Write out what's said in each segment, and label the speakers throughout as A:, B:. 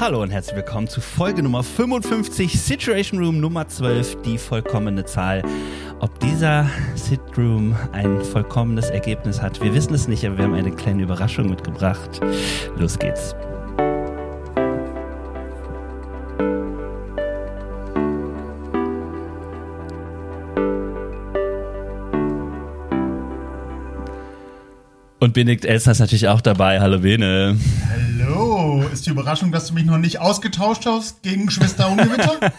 A: Hallo und herzlich willkommen zu Folge Nummer 55, Situation Room Nummer 12, die vollkommene Zahl. Ob dieser Sit Room ein vollkommenes Ergebnis hat, wir wissen es nicht, aber wir haben eine kleine Überraschung mitgebracht. Los geht's. Und Benedikt Elster ist natürlich auch dabei. Hallo Bene.
B: Hallo. Ist die Überraschung, dass du mich noch nicht ausgetauscht hast gegen Schwester Ungewitter?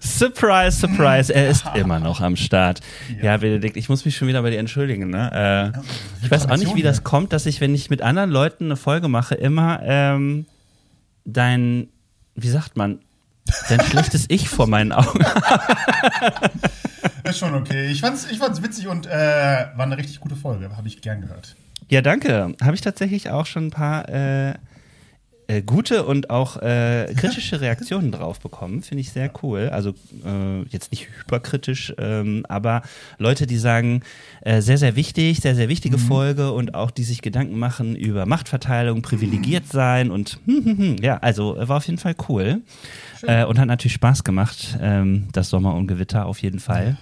A: surprise, surprise. Er ist immer noch am Start. Ja. ja, Benedikt, ich muss mich schon wieder bei dir entschuldigen. Ne? Äh, ich weiß auch nicht, wie das kommt, dass ich, wenn ich mit anderen Leuten eine Folge mache, immer ähm, dein, wie sagt man, dein schlechtes Ich vor meinen Augen.
B: ist schon okay. Ich fand's, ich fand's witzig und äh, war eine richtig gute Folge. Habe ich gern gehört.
A: Ja, danke. Habe ich tatsächlich auch schon ein paar äh, äh, gute und auch äh, kritische Reaktionen drauf bekommen. Finde ich sehr cool. Also äh, jetzt nicht hyperkritisch, ähm, aber Leute, die sagen, äh, sehr, sehr wichtig, sehr, sehr wichtige mhm. Folge und auch die sich Gedanken machen über Machtverteilung, privilegiert sein und hm, hm, hm. ja, also war auf jeden Fall cool. Äh, und hat natürlich Spaß gemacht, ähm, das Sommer und Gewitter auf jeden Fall.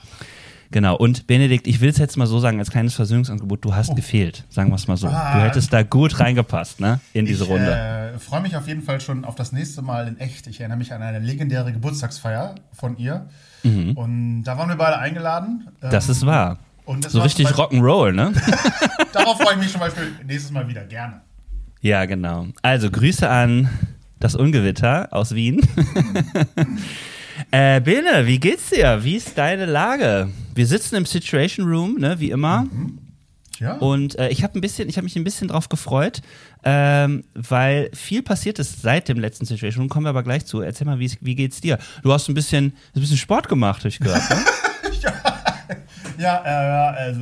A: Genau. Und Benedikt, ich will es jetzt mal so sagen, als kleines Versöhnungsangebot, du hast oh. gefehlt, sagen wir es mal so. Ah. Du hättest da gut reingepasst, ne, in diese
B: ich,
A: Runde.
B: Ich äh, freue mich auf jeden Fall schon auf das nächste Mal in echt. Ich erinnere mich an eine legendäre Geburtstagsfeier von ihr. Mhm. Und da waren wir beide eingeladen.
A: Das ist ähm, wahr. so richtig Rock'n'Roll, ne?
B: Darauf freue ich mich zum Beispiel nächstes Mal wieder gerne.
A: Ja, genau. Also Grüße an das Ungewitter aus Wien. äh, Bene, wie geht's dir? Wie ist deine Lage? Wir sitzen im Situation Room, ne, wie immer. Mhm. Ja. Und äh, ich habe ein bisschen, ich habe mich ein bisschen drauf gefreut, ähm, weil viel passiert ist seit dem letzten Situation Room. Kommen wir aber gleich zu. Erzähl mal, wie, wie geht's dir? Du hast ein bisschen, ein bisschen Sport gemacht, habe ich gehört. Ne?
B: ja, ja äh, also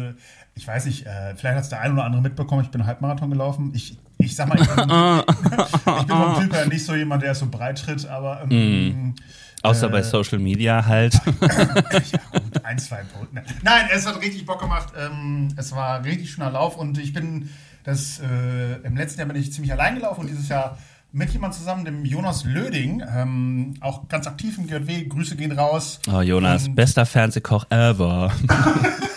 B: ich weiß nicht, äh, vielleicht hat es der ein oder andere mitbekommen, ich bin Halbmarathon gelaufen. Ich, ich sag mal, ich bin, ich bin vom Typ her nicht so jemand, der so breit tritt, aber. Ähm,
A: mm. Außer äh, bei Social Media halt.
B: ja, gut, ein, zwei Punkte. Nein, es hat richtig Bock gemacht. Ähm, es war richtig schöner Lauf und ich bin das äh, im letzten Jahr bin ich ziemlich allein gelaufen und dieses Jahr mit jemand zusammen, dem Jonas Löding, ähm, auch ganz aktiv im GW. Grüße gehen raus.
A: Oh, Jonas, und bester Fernsehkoch ever.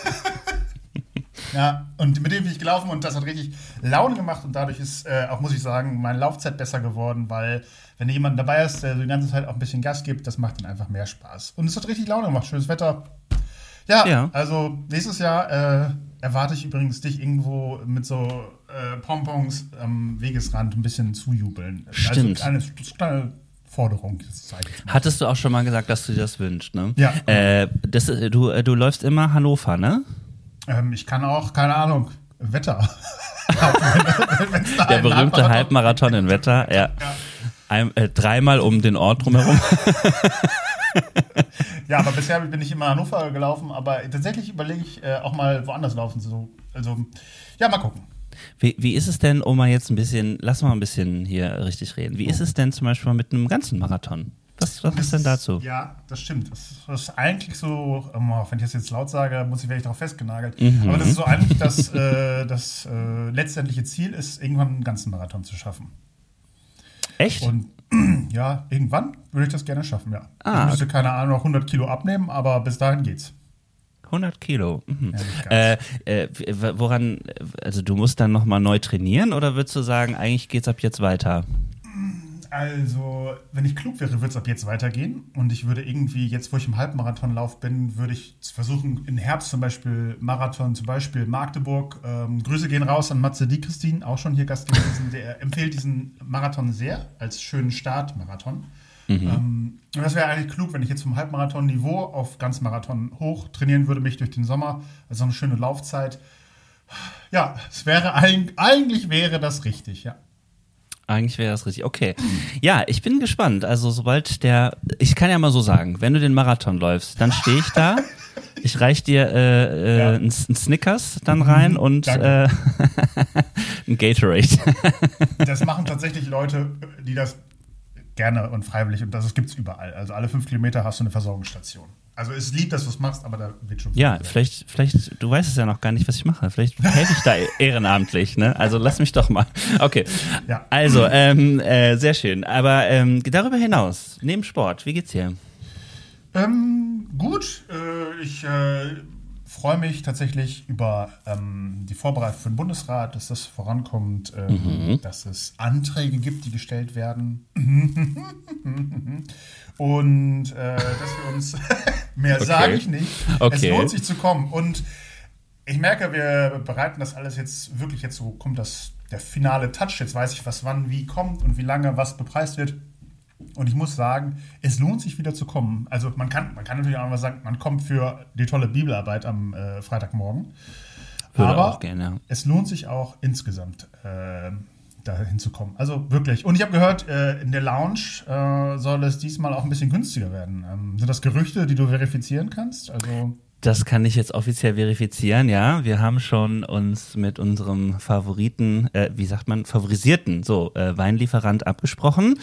B: Ja, und mit dem bin ich gelaufen und das hat richtig Laune gemacht und dadurch ist äh, auch, muss ich sagen, meine Laufzeit besser geworden, weil wenn jemand dabei ist, der so die ganze Zeit auch ein bisschen Gas gibt, das macht dann einfach mehr Spaß. Und es hat richtig Laune gemacht, schönes Wetter. Ja, ja. also nächstes Jahr äh, erwarte ich übrigens dich irgendwo mit so äh, Pompons am Wegesrand ein bisschen zujubeln.
A: Also Stimmt.
B: Also eine kleine Forderung.
A: Hattest du auch schon mal gesagt, dass du dir das wünschst, ne?
B: Ja.
A: Äh, das, du, äh, du läufst immer Hannover, ne?
B: Ähm, ich kann auch, keine Ahnung, Wetter.
A: Der berühmte Halbmarathon in Wetter, ja. ja. Ein, äh, dreimal um den Ort drumherum.
B: ja, aber bisher bin ich immer Hannover gelaufen, aber tatsächlich überlege ich äh, auch mal woanders laufen zu. Also, ja, mal gucken.
A: Wie, wie ist es denn, um mal jetzt ein bisschen, lass mal ein bisschen hier richtig reden, wie ist es denn zum Beispiel mit einem ganzen Marathon? Was, was ist denn dazu?
B: Ja, das stimmt. Das, das ist eigentlich so, ähm, wenn ich das jetzt laut sage, muss ich vielleicht darauf festgenagelt. Mhm. Aber das ist so eigentlich das, äh, das äh, letztendliche Ziel ist, irgendwann einen ganzen Marathon zu schaffen.
A: Echt?
B: Und ja, irgendwann würde ich das gerne schaffen, ja. Ah, ich müsste, keine Ahnung, noch 100 Kilo abnehmen, aber bis dahin geht's.
A: 100 Kilo. Mhm. Ja, äh, äh, woran, also du musst dann nochmal neu trainieren oder würdest du sagen, eigentlich geht's ab jetzt weiter?
B: Also, wenn ich klug wäre, würde es ab jetzt weitergehen. Und ich würde irgendwie, jetzt wo ich im Halbmarathonlauf bin, würde ich versuchen, im Herbst zum Beispiel Marathon, zum Beispiel Magdeburg. Ähm, Grüße gehen raus an Matze Di Christine, auch schon hier Gast gewesen. Der empfiehlt diesen Marathon sehr als schönen Startmarathon. Mhm. Ähm, und das wäre eigentlich klug, wenn ich jetzt vom Halbmarathon-Niveau auf Ganzmarathon hoch trainieren würde, mich durch den Sommer. Also eine schöne Laufzeit. Ja, es wäre eigentlich wäre das richtig, ja.
A: Eigentlich wäre das richtig. Okay. Ja, ich bin gespannt. Also sobald der, ich kann ja mal so sagen, wenn du den Marathon läufst, dann stehe ich da. Ich reich dir äh, äh, ja. einen, Snickers dann rein mhm, und äh, ein Gatorade.
B: das machen tatsächlich Leute, die das gerne und freiwillig und das gibt es überall. Also alle fünf Kilometer hast du eine Versorgungsstation. Also es ist lieb, dass du es machst, aber da wird schon.
A: Ja, vielleicht, vielleicht, du weißt es ja noch gar nicht, was ich mache. Vielleicht helfe ich da ehrenamtlich, ne? Also lass mich doch mal. Okay. Ja. Also, ähm, äh, sehr schön. Aber ähm, darüber hinaus, neben Sport, wie geht's dir?
B: Ähm, gut. Äh, ich äh, freue mich tatsächlich über ähm, die Vorbereitung für den Bundesrat, dass das vorankommt, ähm, mhm. dass es Anträge gibt, die gestellt werden. Und äh, dass wir uns, mehr okay. sage ich nicht, okay. es lohnt sich zu kommen. Und ich merke, wir bereiten das alles jetzt wirklich, jetzt so kommt das, der finale Touch, jetzt weiß ich, was wann wie kommt und wie lange was bepreist wird. Und ich muss sagen, es lohnt sich wieder zu kommen. Also man kann, man kann natürlich auch mal sagen, man kommt für die tolle Bibelarbeit am äh, Freitagmorgen. Würde Aber gerne. es lohnt sich auch insgesamt äh, dahin zu kommen. Also wirklich. Und ich habe gehört, äh, in der Lounge äh, soll es diesmal auch ein bisschen günstiger werden. Ähm, sind das Gerüchte, die du verifizieren kannst? Also
A: das kann ich jetzt offiziell verifizieren, ja. Wir haben schon uns mit unserem Favoriten, äh, wie sagt man, favorisierten, so, äh, Weinlieferant abgesprochen.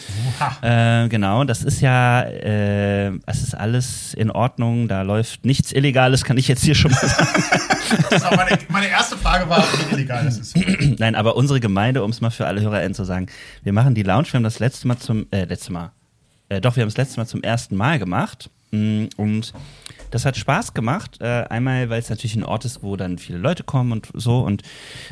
A: Äh, genau, das ist ja, äh, es ist alles in Ordnung, da läuft nichts Illegales, kann ich jetzt hier schon mal sagen.
B: Das war meine, meine erste Frage war, wie illegal das ist.
A: Nein, aber unsere Gemeinde, um es mal für alle HörerInnen zu sagen, wir machen die Lounge, wir haben das letzte Mal zum, äh, letzte Mal, äh, doch, wir haben das letzte Mal zum ersten Mal gemacht. Mm, und das hat Spaß gemacht. Äh, einmal, weil es natürlich ein Ort ist, wo dann viele Leute kommen und so. Und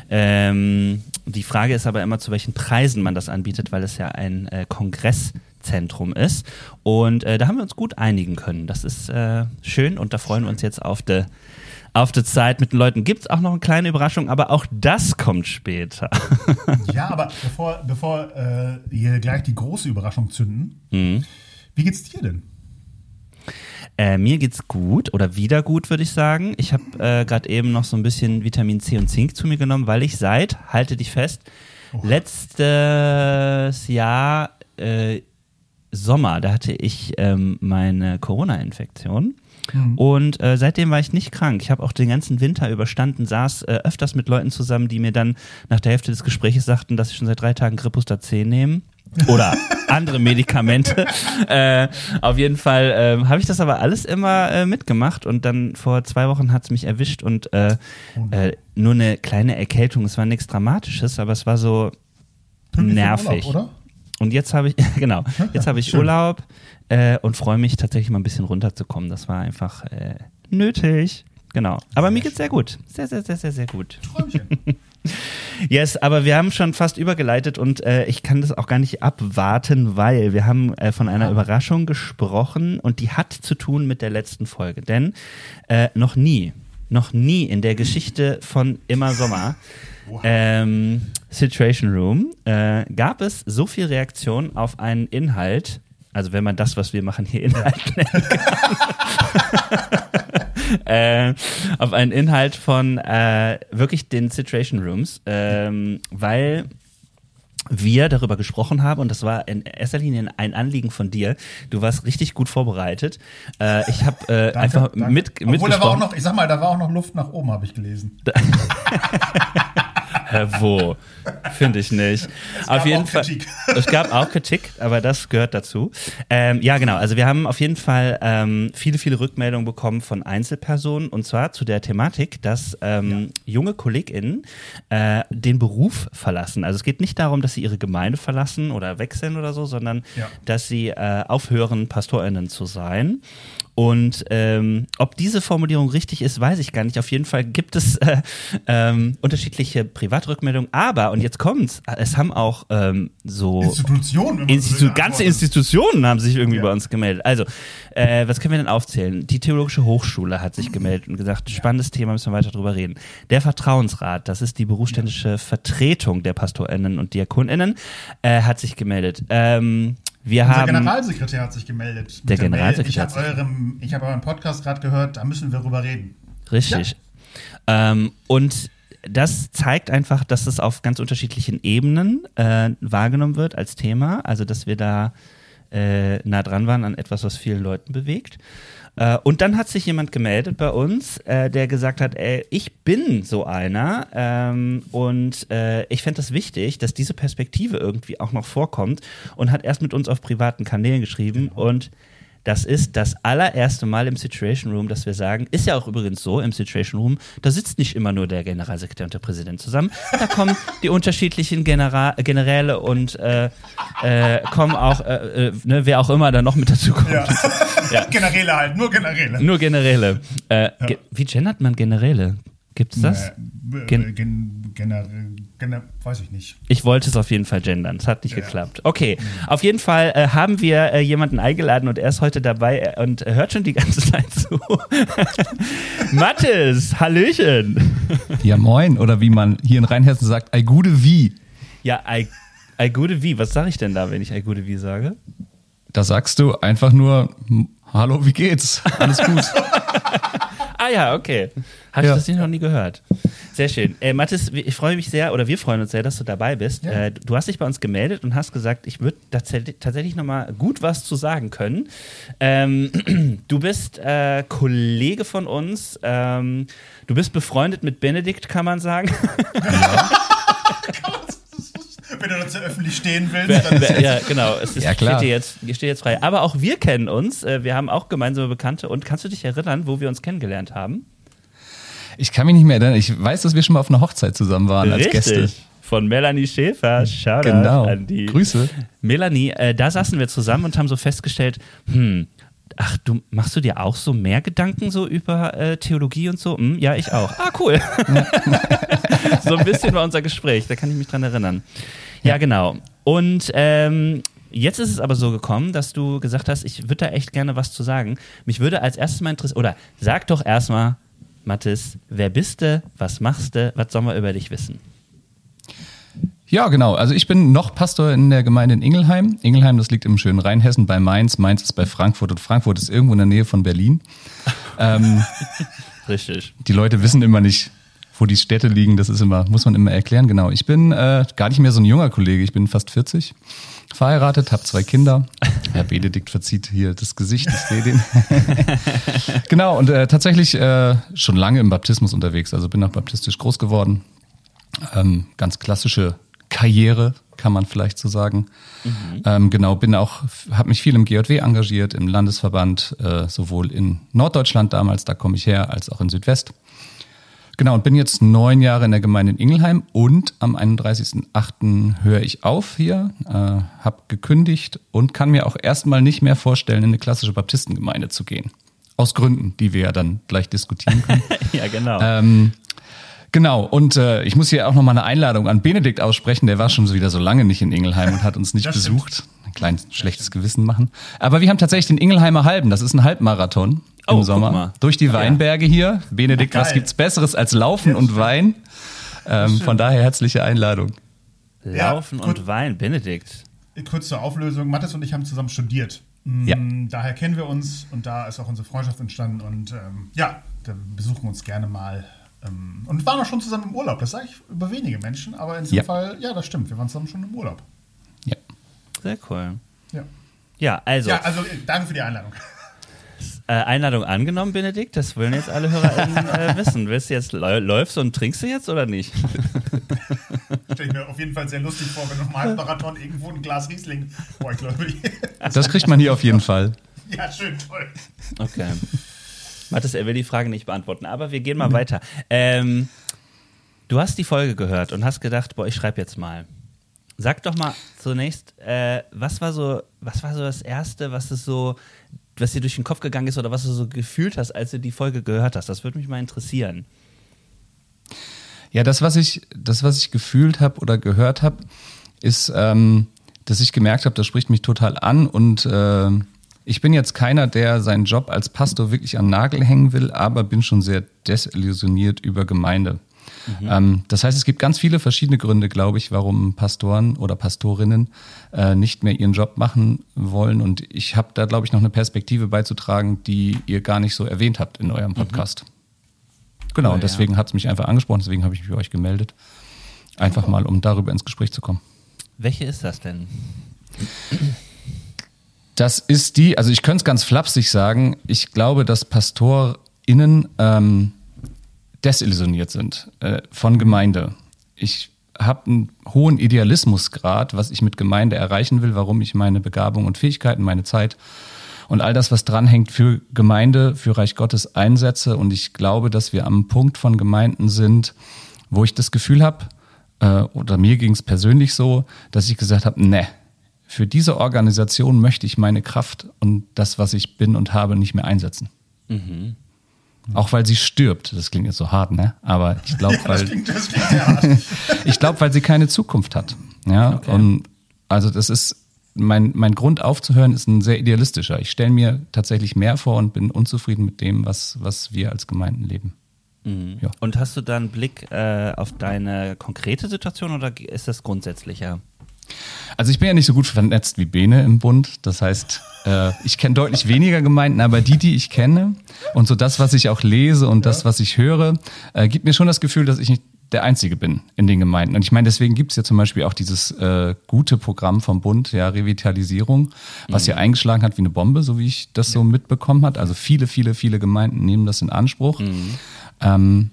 A: ähm, die Frage ist aber immer, zu welchen Preisen man das anbietet, weil es ja ein äh, Kongresszentrum ist. Und äh, da haben wir uns gut einigen können. Das ist äh, schön und da freuen wir uns jetzt auf die auf Zeit mit den Leuten. Gibt es auch noch eine kleine Überraschung, aber auch das kommt später.
B: ja, aber bevor, bevor äh, wir gleich die große Überraschung zünden, mhm. wie geht's dir denn?
A: Äh, mir geht's gut oder wieder gut, würde ich sagen. Ich habe äh, gerade eben noch so ein bisschen Vitamin C und Zink zu mir genommen, weil ich seit, halte dich fest, oh. letztes Jahr äh, Sommer, da hatte ich ähm, meine Corona-Infektion. Mhm. Und äh, seitdem war ich nicht krank. Ich habe auch den ganzen Winter überstanden, saß äh, öfters mit Leuten zusammen, die mir dann nach der Hälfte des Gesprächs sagten, dass sie schon seit drei Tagen Grippuster C nehmen oder andere Medikamente. äh, auf jeden Fall äh, habe ich das aber alles immer äh, mitgemacht und dann vor zwei Wochen hat es mich erwischt und äh, äh, nur eine kleine Erkältung. Es war nichts Dramatisches, aber es war so Pünktlich nervig. Urlaub, und jetzt habe ich, genau, jetzt habe ich Schön. Urlaub äh, und freue mich tatsächlich mal ein bisschen runterzukommen. Das war einfach äh, nötig. Genau. Aber mir geht's sehr gut. Sehr, sehr, sehr, sehr, sehr gut. Träumchen. Yes, aber wir haben schon fast übergeleitet und äh, ich kann das auch gar nicht abwarten, weil wir haben äh, von einer Überraschung gesprochen und die hat zu tun mit der letzten Folge. Denn äh, noch nie, noch nie in der Geschichte von Immer Sommer ähm, Situation Room äh, gab es so viel Reaktion auf einen Inhalt, also wenn man das, was wir machen, hier Inhalt nennen kann. äh, auf einen Inhalt von äh, wirklich den Situation Rooms, ähm, weil wir darüber gesprochen haben und das war in erster Linie ein Anliegen von dir. Du warst richtig gut vorbereitet. Äh, ich habe äh, einfach danke. mit
B: Obwohl da war auch noch, ich sag mal, da war auch noch Luft nach oben, habe ich gelesen.
A: wo? Finde ich nicht. Es auf jeden Fall. Kritik. Es gab auch Kritik, aber das gehört dazu. Ähm, ja, genau. Also wir haben auf jeden Fall ähm, viele, viele Rückmeldungen bekommen von Einzelpersonen und zwar zu der Thematik, dass ähm, ja. junge KollegInnen äh, den Beruf verlassen. Also es geht nicht darum, dass sie ihre Gemeinde verlassen oder wechseln oder so, sondern ja. dass sie äh, aufhören, PastorInnen zu sein. Und ähm, ob diese Formulierung richtig ist, weiß ich gar nicht. Auf jeden Fall gibt es äh, ähm, unterschiedliche Privatrückmeldungen. Aber, und jetzt kommt's, es haben auch ähm, so
B: Institutionen,
A: Institu ganze Institutionen haben sich irgendwie ja. bei uns gemeldet. Also, äh, was können wir denn aufzählen? Die Theologische Hochschule hat sich gemeldet und gesagt, spannendes Thema, müssen wir weiter drüber reden. Der Vertrauensrat, das ist die berufsständische. Vertretung der PastorInnen und DiakonInnen, äh, hat sich gemeldet. Ähm, wir Unser haben,
B: Generalsekretär hat sich gemeldet.
A: Der Generalsekretär.
B: Ich habe eurem, ich habe euren Podcast gerade gehört, da müssen wir drüber reden.
A: Richtig. Ja. Ähm, und das zeigt einfach, dass es auf ganz unterschiedlichen Ebenen äh, wahrgenommen wird als Thema. Also, dass wir da äh, nah dran waren an etwas, was vielen Leuten bewegt. Äh, und dann hat sich jemand gemeldet bei uns, äh, der gesagt hat, ey, ich bin so einer ähm, und äh, ich fände es das wichtig, dass diese Perspektive irgendwie auch noch vorkommt und hat erst mit uns auf privaten Kanälen geschrieben genau. und das ist das allererste Mal im Situation Room, dass wir sagen, ist ja auch übrigens so im Situation Room, da sitzt nicht immer nur der Generalsekretär und der Präsident zusammen, da kommen die unterschiedlichen Genera Generäle und äh, äh, kommen auch, äh, äh ne, wer auch immer da noch mit dazu kommt. Ja.
B: ja. Generäle halt, nur Generäle.
A: Nur Generäle. Äh, ja. Wie gendert man Generäle? Gibt es das?
B: Nee, gen, gen, gener, gener, weiß ich nicht.
A: Ich wollte es auf jeden Fall gendern. Es hat nicht ja. geklappt. Okay, mhm. auf jeden Fall äh, haben wir äh, jemanden eingeladen und er ist heute dabei äh, und hört schon die ganze Zeit zu. Mathis, Hallöchen.
C: ja, moin. Oder wie man hier in Rheinhessen sagt, ei gute wie.
A: Ja, ei, ei gute wie. Was sage ich denn da, wenn ich ei gute wie sage?
C: Da sagst du einfach nur, hallo, wie geht's? Alles gut.
A: ah ja, okay. Habe ich das noch nie gehört. Sehr schön. Äh, Mathis, ich freue mich sehr, oder wir freuen uns sehr, dass du dabei bist. Ja. Äh, du hast dich bei uns gemeldet und hast gesagt, ich würde tatsächlich noch mal gut was zu sagen können. Ähm, du bist äh, Kollege von uns. Ähm, du bist befreundet mit Benedikt, kann man sagen. Ja.
B: Wenn du dazu öffentlich stehen willst. Dann
A: ja, genau. Es ist, ja, klar. Steht, dir jetzt, steht jetzt frei. Aber auch wir kennen uns. Äh, wir haben auch gemeinsame Bekannte. Und kannst du dich erinnern, wo wir uns kennengelernt haben?
C: Ich kann mich nicht mehr erinnern. Ich weiß, dass wir schon mal auf einer Hochzeit zusammen waren
A: Richtig.
C: als Gäste.
A: Von Melanie Schäfer. Shoutout
C: genau.
A: an die.
C: Grüße.
A: Melanie, äh, da saßen wir zusammen und haben so festgestellt, hm, Ach, du machst du dir auch so mehr Gedanken so über äh, Theologie und so? Hm, ja, ich auch. Ah, cool. so ein bisschen war unser Gespräch, da kann ich mich dran erinnern. Ja, genau. Und ähm, jetzt ist es aber so gekommen, dass du gesagt hast, ich würde da echt gerne was zu sagen. Mich würde als erstes mal interessieren, oder sag doch erstmal, Mathis, wer bist du? Was machst du? Was soll man über dich wissen?
C: Ja, genau. Also ich bin noch Pastor in der Gemeinde in Ingelheim. Ingelheim, das liegt im schönen Rheinhessen bei Mainz. Mainz ist bei Frankfurt und Frankfurt ist irgendwo in der Nähe von Berlin. ähm,
A: Richtig.
C: Die Leute wissen immer nicht, wo die Städte liegen. Das ist immer, muss man immer erklären. Genau. Ich bin äh, gar nicht mehr so ein junger Kollege. Ich bin fast 40 verheiratet, habe zwei Kinder. Herr Benedikt verzieht hier das Gesicht, ich sehe den. genau, und äh, tatsächlich äh, schon lange im Baptismus unterwegs. Also bin auch baptistisch groß geworden. Ähm, ganz klassische Karriere, kann man vielleicht so sagen. Mhm. Ähm, genau, bin auch, habe mich viel im GJW engagiert, im Landesverband, äh, sowohl in Norddeutschland damals, da komme ich her, als auch in Südwest. Genau, und bin jetzt neun Jahre in der Gemeinde in Ingelheim und am 31.08. höre ich auf hier, äh, habe gekündigt und kann mir auch erstmal nicht mehr vorstellen, in eine klassische Baptistengemeinde zu gehen. Aus Gründen, die wir ja dann gleich diskutieren können.
A: ja, genau.
C: Ähm, Genau, und äh, ich muss hier auch nochmal eine Einladung an Benedikt aussprechen, der war schon so wieder so lange nicht in Ingelheim und hat uns nicht das besucht. Stimmt. Ein kleines schlechtes Gewissen machen. Aber wir haben tatsächlich den Ingelheimer Halben, das ist ein Halbmarathon oh, im Sommer. Durch die Weinberge hier. Benedikt, was gibt's Besseres als Laufen und Wein? Ähm, von daher herzliche Einladung.
A: Laufen ja, und Wein, Benedikt.
B: Kurz zur Auflösung. Mathis und ich haben zusammen studiert. Mm, ja. Daher kennen wir uns und da ist auch unsere Freundschaft entstanden. Und ähm, ja, da besuchen wir uns gerne mal. Ähm, und waren auch schon zusammen im Urlaub. Das sage ich über wenige Menschen, aber in diesem ja. Fall, ja, das stimmt. Wir waren zusammen schon im Urlaub.
C: Ja.
A: Sehr cool.
B: Ja.
A: Ja, also.
B: Ja, also danke für die Einladung.
A: Äh, Einladung angenommen, Benedikt? Das wollen jetzt alle HörerInnen äh, wissen. Willst du jetzt läufst und trinkst du jetzt oder nicht?
B: Stelle ich mir auf jeden Fall sehr lustig vor, wenn du im Halbmarathon irgendwo ein Glas Riesling. Boah, ich glaube,
C: das kriegt man hier auf jeden Fall.
B: Ja, schön, toll.
A: Okay. Mathis, er will die Frage nicht beantworten, aber wir gehen mal mhm. weiter. Ähm, du hast die Folge gehört und hast gedacht, boah, ich schreibe jetzt mal. Sag doch mal zunächst, äh, was war so, was war so das Erste, was es so was dir durch den Kopf gegangen ist oder was du so gefühlt hast, als du die Folge gehört hast. Das würde mich mal interessieren.
C: Ja, das, was ich, das, was ich gefühlt habe oder gehört habe, ist, ähm, dass ich gemerkt habe, das spricht mich total an und äh, ich bin jetzt keiner, der seinen Job als Pastor wirklich an Nagel hängen will, aber bin schon sehr desillusioniert über Gemeinde. Mhm. Ähm, das heißt, es gibt ganz viele verschiedene Gründe, glaube ich, warum Pastoren oder Pastorinnen äh, nicht mehr ihren Job machen wollen. Und ich habe da, glaube ich, noch eine Perspektive beizutragen, die ihr gar nicht so erwähnt habt in eurem mhm. Podcast. Mhm. Genau, oh, und deswegen ja. hat es mich einfach angesprochen, deswegen habe ich mich bei euch gemeldet. Einfach mal, um darüber ins Gespräch zu kommen.
A: Welche ist das denn?
C: Das ist die, also ich könnte es ganz flapsig sagen, ich glaube, dass PastorInnen ähm, desillusioniert sind äh, von Gemeinde. Ich habe einen hohen Idealismusgrad, was ich mit Gemeinde erreichen will, warum ich meine Begabung und Fähigkeiten, meine Zeit und all das, was dranhängt, für Gemeinde, für Reich Gottes einsetze. Und ich glaube, dass wir am Punkt von Gemeinden sind, wo ich das Gefühl habe, äh, oder mir ging es persönlich so, dass ich gesagt habe, ne, für diese Organisation möchte ich meine Kraft und das, was ich bin und habe, nicht mehr einsetzen. Mhm. Auch weil sie stirbt. Das klingt jetzt so hart, ne? Aber ich glaube, ja, weil ich glaube, weil sie keine Zukunft hat. Ja. Okay. Und also das ist mein mein Grund aufzuhören ist ein sehr idealistischer. Ich stelle mir tatsächlich mehr vor und bin unzufrieden mit dem, was was wir als Gemeinden leben.
A: Mhm. Ja. Und hast du da einen Blick äh, auf deine konkrete Situation oder ist das grundsätzlicher?
C: Also ich bin ja nicht so gut vernetzt wie Bene im Bund. Das heißt, äh, ich kenne deutlich weniger Gemeinden, aber die, die ich kenne und so das, was ich auch lese und das, was ich höre, äh, gibt mir schon das Gefühl, dass ich nicht der Einzige bin in den Gemeinden. Und ich meine, deswegen gibt es ja zum Beispiel auch dieses äh, gute Programm vom Bund, ja, Revitalisierung, was mhm. ja eingeschlagen hat wie eine Bombe, so wie ich das ja. so mitbekommen hat. Also viele, viele, viele Gemeinden nehmen das in Anspruch. Mhm. Ähm,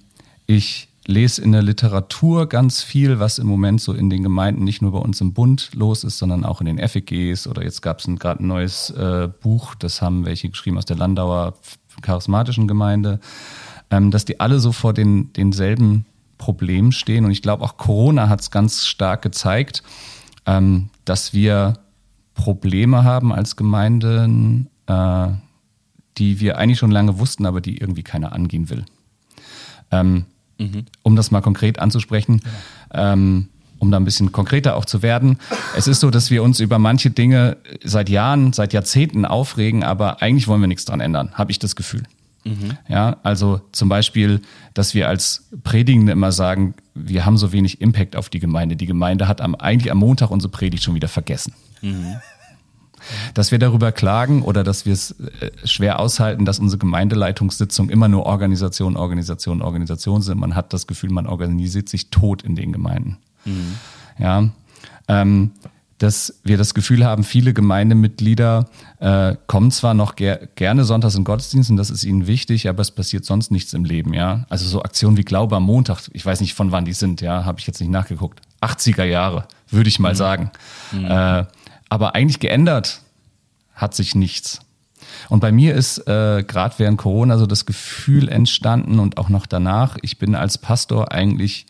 C: ich lese in der Literatur ganz viel, was im Moment so in den Gemeinden nicht nur bei uns im Bund los ist, sondern auch in den FEGs oder jetzt gab es gerade ein neues äh, Buch, das haben welche geschrieben aus der Landauer charismatischen Gemeinde, ähm, dass die alle so vor den, denselben Problemen stehen. Und ich glaube, auch Corona hat es ganz stark gezeigt, ähm, dass wir Probleme haben als Gemeinden, äh, die wir eigentlich schon lange wussten, aber die irgendwie keiner angehen will. Ähm, Mhm. Um das mal konkret anzusprechen, ja. ähm, um da ein bisschen konkreter auch zu werden. Es ist so, dass wir uns über manche Dinge seit Jahren, seit Jahrzehnten aufregen, aber eigentlich wollen wir nichts dran ändern, habe ich das Gefühl. Mhm. Ja, also zum Beispiel, dass wir als Predigende immer sagen, wir haben so wenig Impact auf die Gemeinde. Die Gemeinde hat am, eigentlich am Montag unsere Predigt schon wieder vergessen. Mhm dass wir darüber klagen oder dass wir es äh, schwer aushalten, dass unsere Gemeindeleitungssitzungen immer nur Organisation, Organisation, Organisation sind. Man hat das Gefühl, man organisiert sich tot in den Gemeinden. Mhm. Ja. Ähm, dass wir das Gefühl haben, viele Gemeindemitglieder äh, kommen zwar noch ger gerne sonntags in Gottesdienst und das ist ihnen wichtig, aber es passiert sonst nichts im Leben, ja. Also so Aktionen wie Glaube am Montag, ich weiß nicht von wann die sind, ja, habe ich jetzt nicht nachgeguckt. 80er Jahre, würde ich mal mhm. sagen. Mhm. Äh, aber eigentlich geändert hat sich nichts. Und bei mir ist äh, gerade während Corona so das Gefühl entstanden und auch noch danach, ich bin als Pastor eigentlich,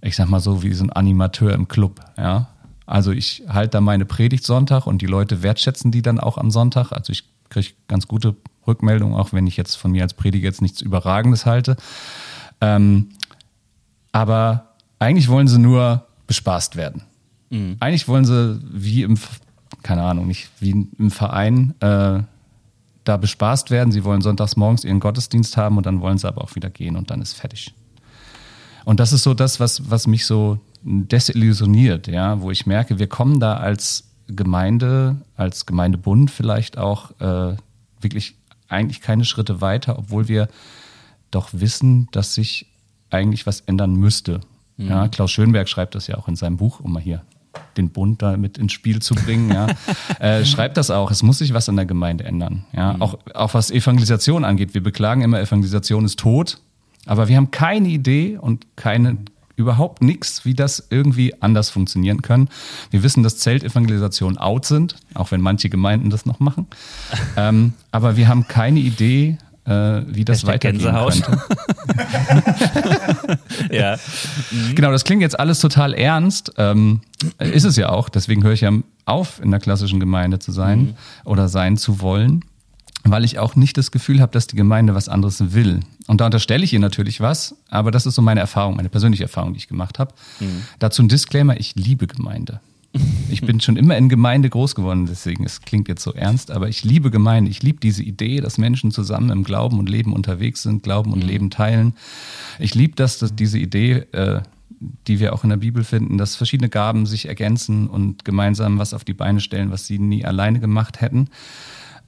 C: ich sag mal so, wie so ein Animateur im Club, ja. Also ich halte da meine Predigt Sonntag und die Leute wertschätzen die dann auch am Sonntag. Also ich kriege ganz gute Rückmeldungen, auch wenn ich jetzt von mir als Prediger jetzt nichts Überragendes halte. Ähm, aber eigentlich wollen sie nur bespaßt werden. Mhm. Eigentlich wollen sie wie im, keine Ahnung, nicht wie im Verein äh, da bespaßt werden. Sie wollen sonntags morgens ihren Gottesdienst haben und dann wollen sie aber auch wieder gehen und dann ist fertig. Und das ist so das, was, was mich so desillusioniert, ja, wo ich merke, wir kommen da als Gemeinde, als Gemeindebund vielleicht auch äh, wirklich eigentlich keine Schritte weiter, obwohl wir doch wissen, dass sich eigentlich was ändern müsste. Mhm. Ja, Klaus Schönberg schreibt das ja auch in seinem Buch, um mal hier den Bund da mit ins Spiel zu bringen, ja, äh, schreibt das auch. Es muss sich was in der Gemeinde ändern. Ja, mhm. auch, auch was Evangelisation angeht. Wir beklagen immer, Evangelisation ist tot, aber wir haben keine Idee und keine, überhaupt nichts, wie das irgendwie anders funktionieren kann. Wir wissen, dass Zeltevangelisationen out sind, auch wenn manche Gemeinden das noch machen. ähm, aber wir haben keine Idee, äh, wie das Hashtag weitergehen Gänsehaut. könnte. ja. Mhm. Genau, das klingt jetzt alles total ernst. Ähm, ist es ja auch. Deswegen höre ich ja auf, in der klassischen Gemeinde zu sein mhm. oder sein zu wollen, weil ich auch nicht das Gefühl habe, dass die Gemeinde was anderes will. Und da unterstelle ich ihr natürlich was, aber das ist so meine Erfahrung, meine persönliche Erfahrung, die ich gemacht habe. Mhm. Dazu ein Disclaimer, ich liebe Gemeinde. Ich bin schon immer in Gemeinde groß geworden, deswegen es klingt jetzt so ernst, aber ich liebe Gemeinde. Ich liebe diese Idee, dass Menschen zusammen im Glauben und Leben unterwegs sind, Glauben und mhm. Leben teilen. Ich liebe das, dass diese Idee, äh, die wir auch in der Bibel finden, dass verschiedene Gaben sich ergänzen und gemeinsam was auf die Beine stellen, was sie nie alleine gemacht hätten.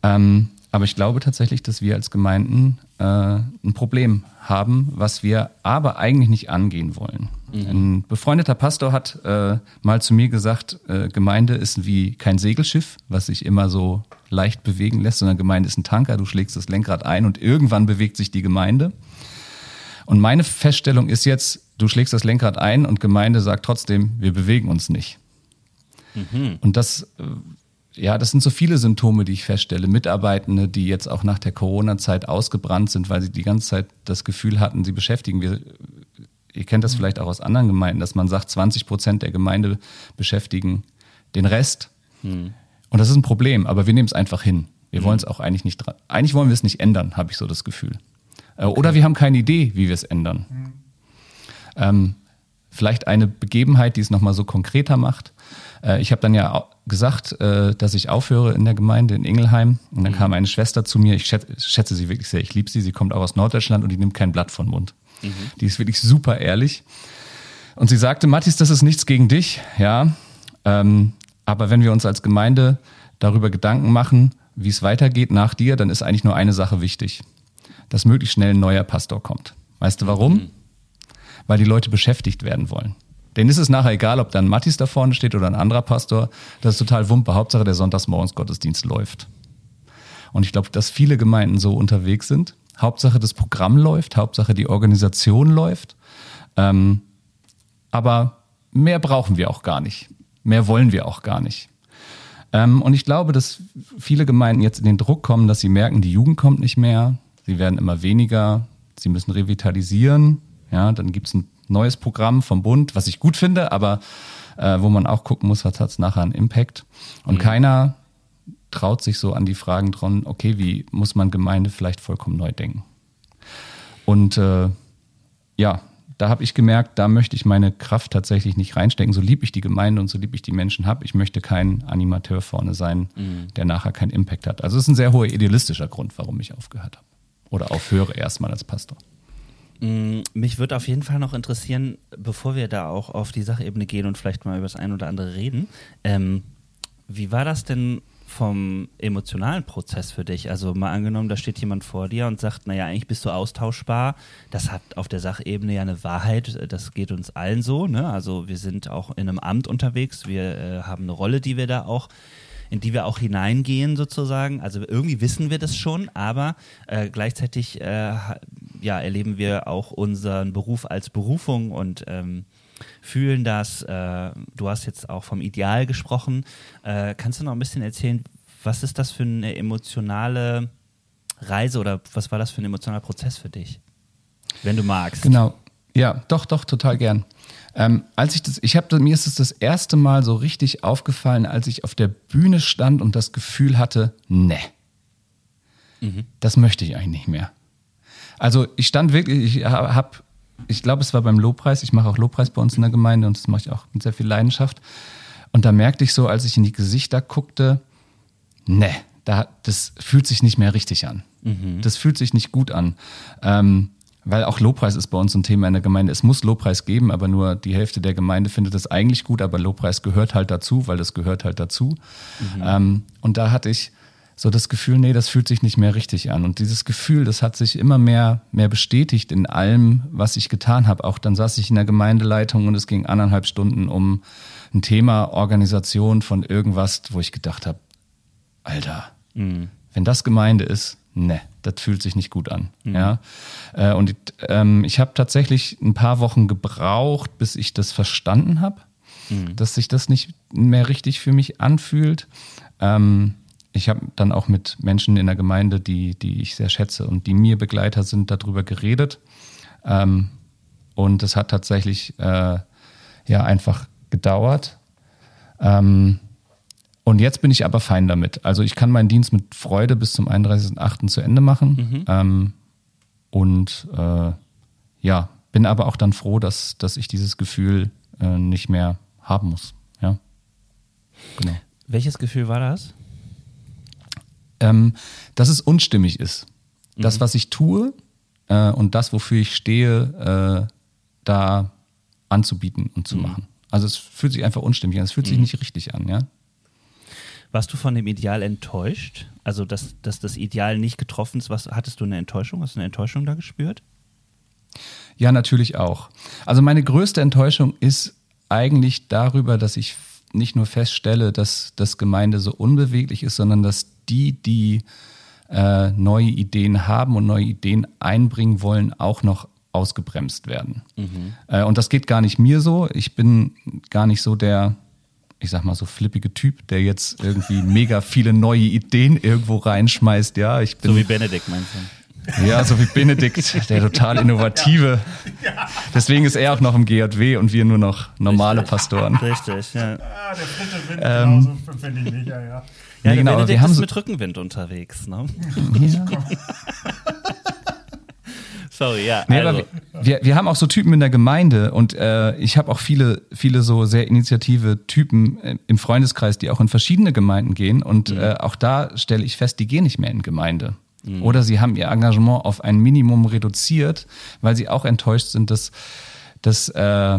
C: Ähm, aber ich glaube tatsächlich, dass wir als Gemeinden äh, ein Problem haben, was wir aber eigentlich nicht angehen wollen. Mhm. Ein befreundeter Pastor hat äh, mal zu mir gesagt, äh, Gemeinde ist wie kein Segelschiff, was sich immer so leicht bewegen lässt, sondern Gemeinde ist ein Tanker, du schlägst das Lenkrad ein und irgendwann bewegt sich die Gemeinde. Und meine Feststellung ist jetzt, du schlägst das Lenkrad ein und Gemeinde sagt trotzdem, wir bewegen uns nicht. Mhm. Und das, äh, ja, das sind so viele Symptome, die ich feststelle. Mitarbeitende, die jetzt auch nach der Corona-Zeit ausgebrannt sind, weil sie die ganze Zeit das Gefühl hatten, sie beschäftigen. Wir, ihr kennt das mhm. vielleicht auch aus anderen Gemeinden, dass man sagt, 20 Prozent der Gemeinde beschäftigen den Rest. Mhm. Und das ist ein Problem, aber wir nehmen es einfach hin. Wir mhm. wollen es auch eigentlich nicht dran. Eigentlich wollen wir es nicht ändern, habe ich so das Gefühl. Äh, okay. Oder wir haben keine Idee, wie wir es ändern. Mhm. Ähm, vielleicht eine Begebenheit, die es nochmal so konkreter macht. Äh, ich habe dann ja gesagt, äh, dass ich aufhöre in der Gemeinde in Ingelheim. Und dann mhm. kam eine Schwester zu mir, ich schätze, schätze sie wirklich sehr, ich liebe sie, sie kommt auch aus Norddeutschland und die nimmt kein Blatt von Mund. Mhm. Die ist wirklich super ehrlich. Und sie sagte, Mathis, das ist nichts gegen dich, ja. Ähm, aber wenn wir uns als Gemeinde darüber Gedanken machen, wie es weitergeht nach dir, dann ist eigentlich nur eine Sache wichtig, dass möglichst schnell ein neuer Pastor kommt. Weißt du warum? Mhm. Weil die Leute beschäftigt werden wollen. Denen ist es nachher egal, ob da ein Mattis da vorne steht oder ein anderer Pastor. Das ist total wumpe. Hauptsache der Sonntagsmorgensgottesdienst läuft. Und ich glaube, dass viele Gemeinden so unterwegs sind. Hauptsache das Programm läuft, Hauptsache die Organisation läuft. Ähm, aber mehr brauchen wir auch gar nicht. Mehr wollen wir auch gar nicht. Ähm, und ich glaube, dass viele Gemeinden jetzt in den Druck kommen, dass sie merken, die Jugend kommt nicht mehr, sie werden immer weniger, sie müssen revitalisieren. Ja, dann gibt es ein neues Programm vom Bund, was ich gut finde, aber äh, wo man auch gucken muss, was hat es nachher einen Impact. Und mhm. keiner traut sich so an die Fragen dran, okay, wie muss man Gemeinde vielleicht vollkommen neu denken? Und äh, ja, da habe ich gemerkt, da möchte ich meine Kraft tatsächlich nicht reinstecken. So lieb ich die Gemeinde und so lieb ich die Menschen habe. Ich möchte kein Animateur vorne sein, mhm. der nachher keinen Impact hat. Also es ist ein sehr hoher idealistischer Grund, warum ich aufgehört habe. Oder aufhöre erstmal als Pastor.
A: Mm, mich würde auf jeden Fall noch interessieren, bevor wir da auch auf die Sachebene gehen und vielleicht mal über das ein oder andere reden, ähm, wie war das denn vom emotionalen Prozess für dich? Also mal angenommen, da steht jemand vor dir und sagt, naja, eigentlich bist du austauschbar. Das hat auf der Sachebene ja eine Wahrheit, das geht uns allen so. Ne? Also wir sind auch in einem Amt unterwegs, wir äh, haben eine Rolle, die wir da auch in die wir auch hineingehen sozusagen. Also irgendwie wissen wir das schon, aber äh, gleichzeitig äh, ja, erleben wir auch unseren Beruf als Berufung und ähm, fühlen das. Äh, du hast jetzt auch vom Ideal gesprochen. Äh, kannst du noch ein bisschen erzählen, was ist das für eine emotionale Reise oder was war das für ein emotionaler Prozess für dich? Wenn du magst.
C: Genau. Ja, doch, doch, total gern. Ähm, als ich das, ich habe mir ist es das erste Mal so richtig aufgefallen, als ich auf der Bühne stand und das Gefühl hatte, ne, mhm. das möchte ich eigentlich nicht mehr. Also ich stand wirklich, ich habe ich glaube, es war beim Lobpreis. Ich mache auch Lobpreis bei uns in der Gemeinde und das mache ich auch mit sehr viel Leidenschaft. Und da merkte ich so, als ich in die Gesichter guckte, ne, da, das fühlt sich nicht mehr richtig an. Mhm. Das fühlt sich nicht gut an. Ähm, weil auch Lobpreis ist bei uns ein Thema in der Gemeinde. Es muss Lobpreis geben, aber nur die Hälfte der Gemeinde findet es eigentlich gut, aber Lobpreis gehört halt dazu, weil das gehört halt dazu. Mhm. Ähm, und da hatte ich so das Gefühl, nee, das fühlt sich nicht mehr richtig an. Und dieses Gefühl, das hat sich immer mehr, mehr bestätigt in allem, was ich getan habe. Auch dann saß ich in der Gemeindeleitung und es ging anderthalb Stunden um ein Thema Organisation von irgendwas, wo ich gedacht habe, Alter, mhm. wenn das Gemeinde ist, ne, das fühlt sich nicht gut an. Mhm. Ja, äh, und ähm, ich habe tatsächlich ein paar Wochen gebraucht, bis ich das verstanden habe, mhm. dass sich das nicht mehr richtig für mich anfühlt. Ähm, ich habe dann auch mit Menschen in der Gemeinde, die, die ich sehr schätze und die mir Begleiter sind, darüber geredet. Ähm, und es hat tatsächlich äh, ja einfach gedauert. Ähm, und jetzt bin ich aber fein damit. Also ich kann meinen Dienst mit Freude bis zum 31.08. zu Ende machen. Mhm. Ähm, und äh, ja, bin aber auch dann froh, dass, dass ich dieses Gefühl äh, nicht mehr haben muss. Ja.
A: Genau. Welches Gefühl war das?
C: Ähm, dass es unstimmig ist. Mhm. Das, was ich tue äh, und das, wofür ich stehe, äh, da anzubieten und zu mhm. machen. Also es fühlt sich einfach unstimmig an, es fühlt sich mhm. nicht richtig an, ja.
A: Warst du von dem Ideal enttäuscht? Also, dass, dass das Ideal nicht getroffen ist, was, hattest du eine Enttäuschung? Hast du eine Enttäuschung da gespürt?
C: Ja, natürlich auch. Also meine größte Enttäuschung ist eigentlich darüber, dass ich nicht nur feststelle, dass das Gemeinde so unbeweglich ist, sondern dass die, die äh, neue Ideen haben und neue Ideen einbringen wollen, auch noch ausgebremst werden. Mhm. Äh, und das geht gar nicht mir so. Ich bin gar nicht so der, ich sag mal so flippige Typ, der jetzt irgendwie mega viele neue Ideen irgendwo reinschmeißt. Ja, ich bin
A: so wie Benedikt meinst du?
C: Ja, so wie Benedikt, der total innovative. Deswegen ist er auch noch im GJW und wir nur noch normale
A: Richtig.
C: Pastoren.
A: Richtig, ja.
B: Ah, der dritte Wind, ähm, genauso finde ich nicht, ja, ja.
A: Ja, nee, genau, Benedikt wir haben ist mit Rückenwind unterwegs, ne? Ja. Sorry, ja.
C: Nee, also. wir, wir haben auch so Typen in der Gemeinde und äh, ich habe auch viele, viele so sehr initiative Typen äh, im Freundeskreis, die auch in verschiedene Gemeinden gehen und mhm. äh, auch da stelle ich fest, die gehen nicht mehr in Gemeinde. Mhm. Oder sie haben ihr Engagement auf ein Minimum reduziert, weil sie auch enttäuscht sind, dass, dass äh,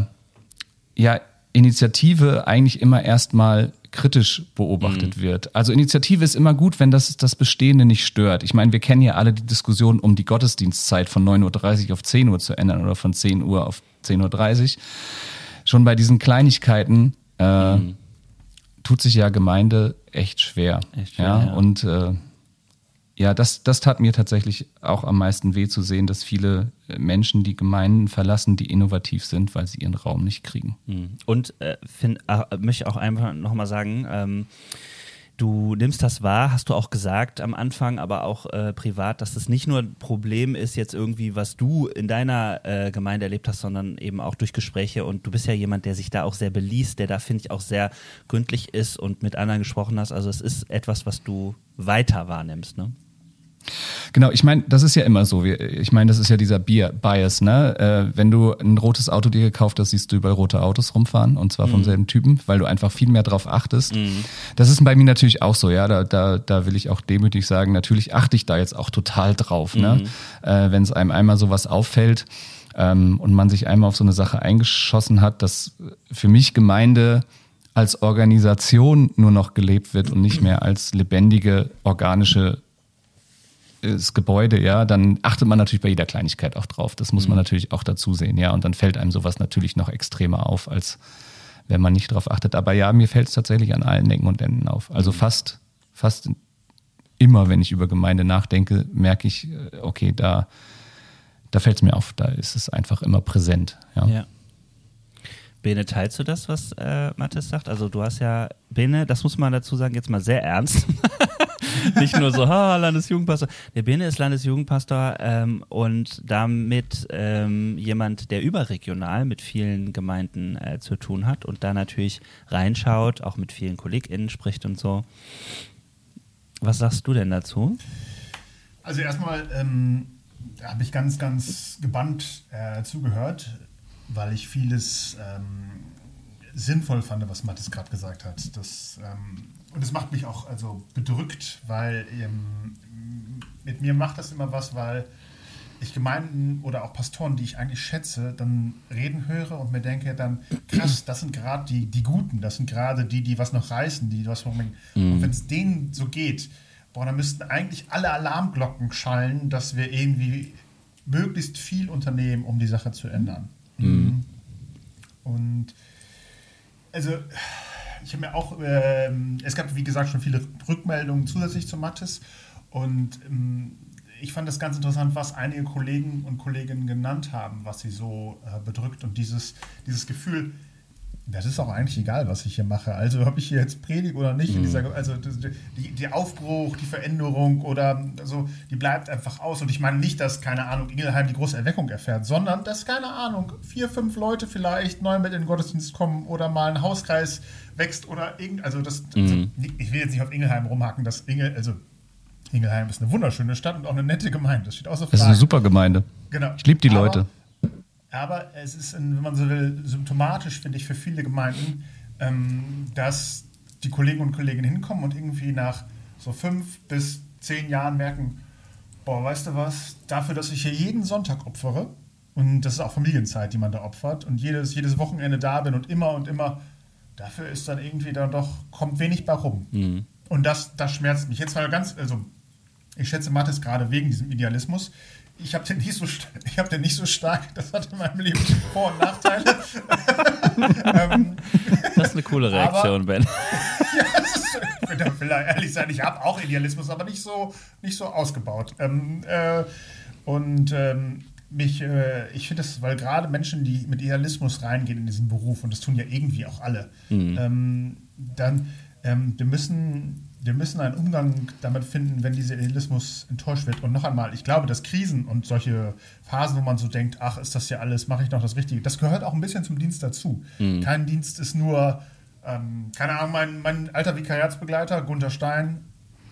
C: ja, Initiative eigentlich immer erstmal kritisch beobachtet mhm. wird. Also Initiative ist immer gut, wenn das das Bestehende nicht stört. Ich meine, wir kennen ja alle die Diskussion um die Gottesdienstzeit von 9.30 Uhr auf 10 Uhr zu ändern oder von 10 Uhr auf 10.30 Uhr. Schon bei diesen Kleinigkeiten äh, mhm. tut sich ja Gemeinde echt schwer. Echt schwer ja? ja. Und äh, ja, das, das tat mir tatsächlich auch am meisten weh zu sehen, dass viele Menschen die Gemeinden verlassen, die innovativ sind, weil sie ihren Raum nicht kriegen.
A: Hm. Und äh, find, äh, möchte auch einfach nochmal sagen, ähm, du nimmst das wahr, hast du auch gesagt am Anfang, aber auch äh, privat, dass es nicht nur ein Problem ist jetzt irgendwie, was du in deiner äh, Gemeinde erlebt hast, sondern eben auch durch Gespräche. Und du bist ja jemand, der sich da auch sehr beliest, der da, finde ich, auch sehr gründlich ist und mit anderen gesprochen hast. Also es ist etwas, was du weiter wahrnimmst, ne?
C: Genau, ich meine, das ist ja immer so. Ich meine, das ist ja dieser Bias, ne? Äh, wenn du ein rotes Auto dir gekauft hast, siehst du überall rote Autos rumfahren und zwar vom mhm. selben Typen, weil du einfach viel mehr drauf achtest. Mhm. Das ist bei mir natürlich auch so, ja. Da, da, da will ich auch demütig sagen, natürlich achte ich da jetzt auch total drauf, ne? mhm. ne? Äh, wenn es einem einmal sowas auffällt ähm, und man sich einmal auf so eine Sache eingeschossen hat, dass für mich Gemeinde als Organisation nur noch gelebt wird und nicht mehr als lebendige, organische das Gebäude, ja, dann achtet man natürlich bei jeder Kleinigkeit auch drauf. Das muss man mhm. natürlich auch dazu sehen, ja. Und dann fällt einem sowas natürlich noch extremer auf, als wenn man nicht drauf achtet. Aber ja, mir fällt es tatsächlich an allen Ecken und Enden auf. Also mhm. fast, fast immer, wenn ich über Gemeinde nachdenke, merke ich, äh, okay, da, da fällt es mir auf, da ist es einfach immer präsent. Ja. ja.
A: Bene, teilst du das, was äh, Mathis sagt? Also du hast ja, Bene, das muss man dazu sagen, jetzt mal sehr ernst. Nicht nur so, ha, Landesjugendpastor. Der Bene ist Landesjugendpastor ähm, und damit ähm, jemand, der überregional mit vielen Gemeinden äh, zu tun hat und da natürlich reinschaut, auch mit vielen KollegInnen spricht und so. Was sagst du denn dazu?
B: Also erstmal ähm, habe ich ganz, ganz gebannt äh, zugehört, weil ich vieles ähm, sinnvoll fand, was Mathis gerade gesagt hat. Das ähm, und es macht mich auch also bedrückt, weil ähm, mit mir macht das immer was, weil ich Gemeinden oder auch Pastoren, die ich eigentlich schätze, dann reden höre und mir denke dann, krass, das sind gerade die, die Guten, das sind gerade die, die was noch reißen, die was mhm. Und wenn es denen so geht, boah, dann müssten eigentlich alle Alarmglocken schallen, dass wir irgendwie möglichst viel unternehmen, um die Sache zu ändern. Mhm. Und also ich habe mir auch, ähm, es gab wie gesagt schon viele Rückmeldungen zusätzlich zu Mattes. Und ähm, ich fand das ganz interessant, was einige Kollegen und Kolleginnen genannt haben, was sie so äh, bedrückt und dieses, dieses Gefühl, das ist auch eigentlich egal, was ich hier mache. Also ob ich hier jetzt predige oder nicht, mhm. dieser, also die, die, Aufbruch, die Veränderung oder so, die bleibt einfach aus. Und ich meine nicht, dass, keine Ahnung, Ingelheim die große Erweckung erfährt, sondern dass, keine Ahnung, vier, fünf Leute vielleicht neu mit in den Gottesdienst kommen oder mal ein Hauskreis wächst oder irgend, also das, mhm. ich will jetzt nicht auf Ingelheim rumhacken, dass Ingel, also Ingelheim ist eine wunderschöne Stadt und auch eine nette Gemeinde. Das steht außer Frage.
C: Das ist eine super Gemeinde. Genau. Ich liebe die Aber, Leute.
B: Aber es ist, wenn man so will, symptomatisch, finde ich, für viele Gemeinden, ähm, dass die Kollegen und Kolleginnen hinkommen und irgendwie nach so fünf bis zehn Jahren merken, boah, weißt du was, dafür, dass ich hier jeden Sonntag opfere, und das ist auch Familienzeit, die man da opfert, und jedes, jedes Wochenende da bin und immer und immer, dafür ist dann irgendwie dann doch, kommt wenig bei rum. Mhm. Und das, das schmerzt mich. Jetzt mal ganz, also ich schätze Mathis gerade wegen diesem Idealismus ich habe den nicht so ich habe den nicht so stark. Das hat in meinem Leben Vor- und Nachteile.
A: ähm, das ist eine coole Reaktion, aber, Ben.
B: ja, ist, ich will ehrlich sein, ich habe auch Idealismus, aber nicht so, nicht so ausgebaut. Ähm, äh, und ähm, mich, äh, ich finde das, weil gerade Menschen, die mit Idealismus reingehen in diesen Beruf, und das tun ja irgendwie auch alle, mhm. ähm, dann, ähm, wir müssen wir müssen einen Umgang damit finden, wenn dieser Idealismus enttäuscht wird. Und noch einmal, ich glaube, dass Krisen und solche Phasen, wo man so denkt, ach, ist das ja alles, mache ich noch das Richtige, das gehört auch ein bisschen zum Dienst dazu. Mhm. Kein Dienst ist nur, ähm, keine Ahnung, mein, mein alter Vikariatsbegleiter, Gunther Stein,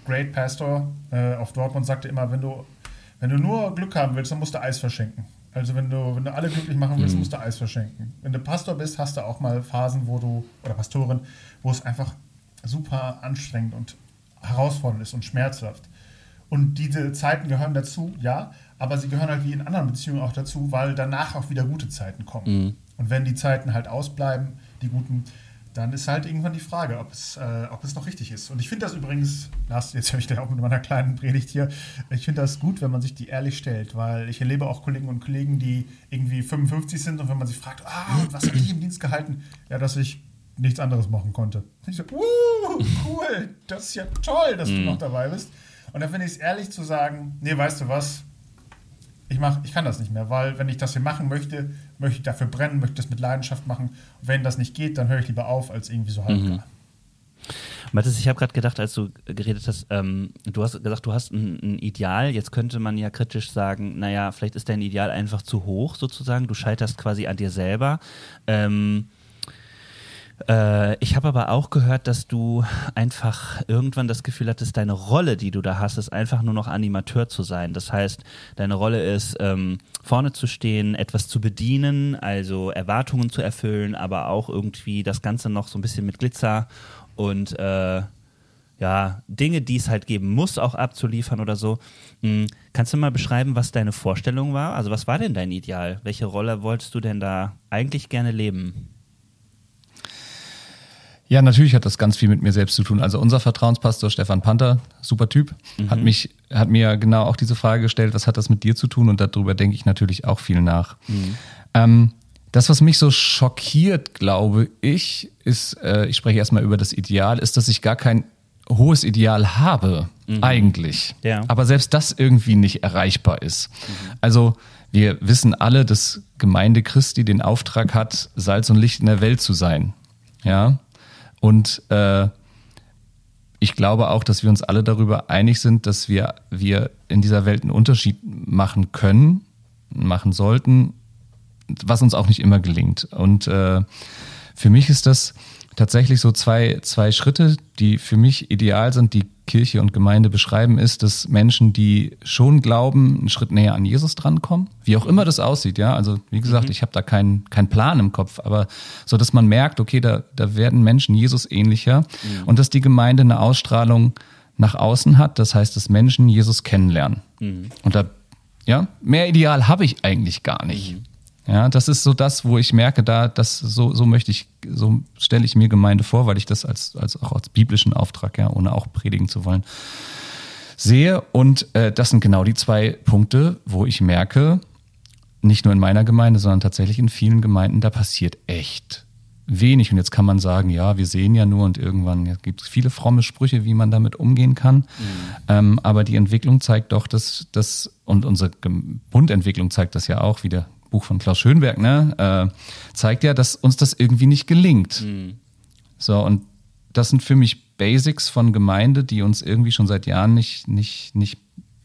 B: Great Pastor äh, auf Dortmund, sagte immer, wenn du, wenn du nur Glück haben willst, dann musst du Eis verschenken. Also wenn du, wenn du alle glücklich machen willst, mhm. musst du Eis verschenken. Wenn du Pastor bist, hast du auch mal Phasen, wo du, oder Pastorin, wo es einfach super anstrengend und herausfordernd ist und schmerzhaft. Und diese Zeiten gehören dazu, ja, aber sie gehören halt wie in anderen Beziehungen auch dazu, weil danach auch wieder gute Zeiten kommen. Mhm. Und wenn die Zeiten halt ausbleiben, die guten, dann ist halt irgendwann die Frage, ob es, äh, ob es noch richtig ist. Und ich finde das übrigens, Lars, jetzt höre ich dir auch mit meiner kleinen Predigt hier, ich finde das gut, wenn man sich die ehrlich stellt, weil ich erlebe auch Kollegen und Kollegen, die irgendwie 55 sind und wenn man sich fragt, ah, was habe ich im Dienst gehalten? Ja, dass ich nichts anderes machen konnte. Ich so, uh, cool, das ist ja toll, dass du mhm. noch dabei bist. Und dann finde ich es ehrlich zu sagen, nee, weißt du was, ich, mach, ich kann das nicht mehr, weil wenn ich das hier machen möchte, möchte ich dafür brennen, möchte das mit Leidenschaft machen. Und wenn das nicht geht, dann höre ich lieber auf, als irgendwie so halbgar. Mhm.
A: Mathis, ich habe gerade gedacht, als du geredet hast, ähm, du hast gesagt, du hast ein, ein, Ideal. Jetzt könnte man ja kritisch sagen, naja, vielleicht ist dein Ideal einfach zu hoch sozusagen. Du scheiterst quasi an dir selber. Ähm, äh, ich habe aber auch gehört, dass du einfach irgendwann das Gefühl hattest, deine Rolle, die du da hast, ist einfach nur noch Animateur zu sein. Das heißt, deine Rolle ist, ähm, vorne zu stehen, etwas zu bedienen, also Erwartungen zu erfüllen, aber auch irgendwie das Ganze noch so ein bisschen mit Glitzer und äh, ja, Dinge, die es halt geben muss, auch abzuliefern oder so. Hm, kannst du mal beschreiben, was deine Vorstellung war? Also was war denn dein Ideal? Welche Rolle wolltest du denn da eigentlich gerne leben?
C: Ja, natürlich hat das ganz viel mit mir selbst zu tun. Also unser Vertrauenspastor Stefan Panther, super Typ, mhm. hat mich, hat mir genau auch diese Frage gestellt, was hat das mit dir zu tun? Und darüber denke ich natürlich auch viel nach. Mhm. Ähm, das, was mich so schockiert, glaube ich, ist, äh, ich spreche erstmal über das Ideal, ist, dass ich gar kein hohes Ideal habe, mhm. eigentlich. Ja. Aber selbst das irgendwie nicht erreichbar ist. Mhm. Also wir wissen alle, dass Gemeinde Christi den Auftrag hat, Salz und Licht in der Welt zu sein. Ja, und äh, ich glaube auch, dass wir uns alle darüber einig sind, dass wir, wir in dieser Welt einen Unterschied machen können, machen sollten, was uns auch nicht immer gelingt. Und äh, für mich ist das tatsächlich so zwei, zwei Schritte, die für mich ideal sind, die Kirche und Gemeinde beschreiben, ist, dass Menschen, die schon glauben, einen Schritt näher an Jesus drankommen, wie auch immer das aussieht, ja. Also wie gesagt, mhm. ich habe da keinen keinen Plan im Kopf, aber so, dass man merkt, okay, da, da werden Menschen Jesus ähnlicher mhm. und dass die Gemeinde eine Ausstrahlung nach außen hat, das heißt, dass Menschen Jesus kennenlernen. Mhm. Und da, ja, mehr Ideal habe ich eigentlich gar nicht. Ja, das ist so das, wo ich merke, da, das, so, so möchte ich, so stelle ich mir Gemeinde vor, weil ich das als, als auch als biblischen Auftrag, ja, ohne auch predigen zu wollen, sehe. Und äh, das sind genau die zwei Punkte, wo ich merke, nicht nur in meiner Gemeinde, sondern tatsächlich in vielen Gemeinden, da passiert echt wenig. Und jetzt kann man sagen, ja, wir sehen ja nur und irgendwann gibt es viele fromme Sprüche, wie man damit umgehen kann. Mhm. Ähm, aber die Entwicklung zeigt doch, dass das, und unsere Bundentwicklung zeigt das ja auch wieder, Buch von Klaus Schönberg, ne, äh, zeigt ja, dass uns das irgendwie nicht gelingt. Mhm. So, und das sind für mich Basics von Gemeinde, die uns irgendwie schon seit Jahren nicht, nicht, nicht,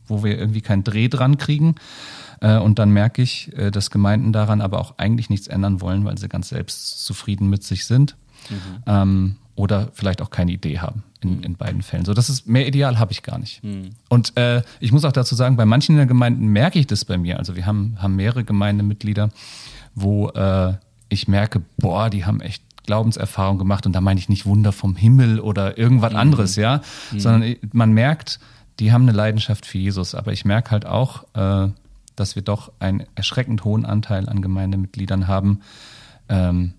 C: wo wir irgendwie keinen Dreh dran kriegen. Äh, und dann merke ich, äh, dass Gemeinden daran aber auch eigentlich nichts ändern wollen, weil sie ganz selbstzufrieden mit sich sind. Mhm. Ähm, oder vielleicht auch keine Idee haben in, mhm. in beiden Fällen. So, das ist mehr ideal habe ich gar nicht. Mhm. Und äh, ich muss auch dazu sagen, bei manchen der Gemeinden merke ich das bei mir. Also wir haben, haben mehrere Gemeindemitglieder, wo äh, ich merke, boah, die haben echt Glaubenserfahrung gemacht und da meine ich nicht Wunder vom Himmel oder irgendwas mhm. anderes, ja, mhm. sondern man merkt, die haben eine Leidenschaft für Jesus. Aber ich merke halt auch, äh, dass wir doch einen erschreckend hohen Anteil an Gemeindemitgliedern haben, ähm,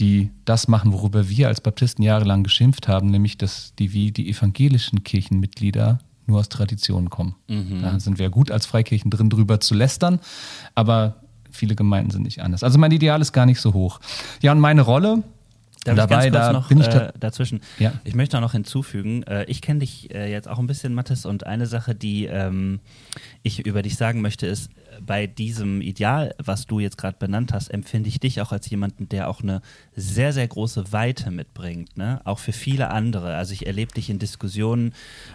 C: die das machen, worüber wir als Baptisten jahrelang geschimpft haben, nämlich dass die wie die evangelischen Kirchenmitglieder nur aus Tradition kommen. Mhm. Da sind wir gut als Freikirchen drin, drüber zu lästern, aber viele Gemeinden sind nicht anders. Also mein Ideal ist gar nicht so hoch. Ja, und meine Rolle,
A: Darf
C: dabei,
A: ich ganz kurz
C: da
A: noch
C: bin ich
A: äh, dazwischen.
C: Ja.
A: Ich möchte auch noch hinzufügen, äh, ich kenne dich äh, jetzt auch ein bisschen, Mathis, und eine Sache, die ähm, ich über dich sagen möchte, ist, bei diesem Ideal, was du jetzt gerade benannt hast, empfinde ich dich auch als jemanden, der auch eine sehr, sehr große Weite mitbringt, ne? auch für viele andere. Also ich erlebe dich in Diskussionen,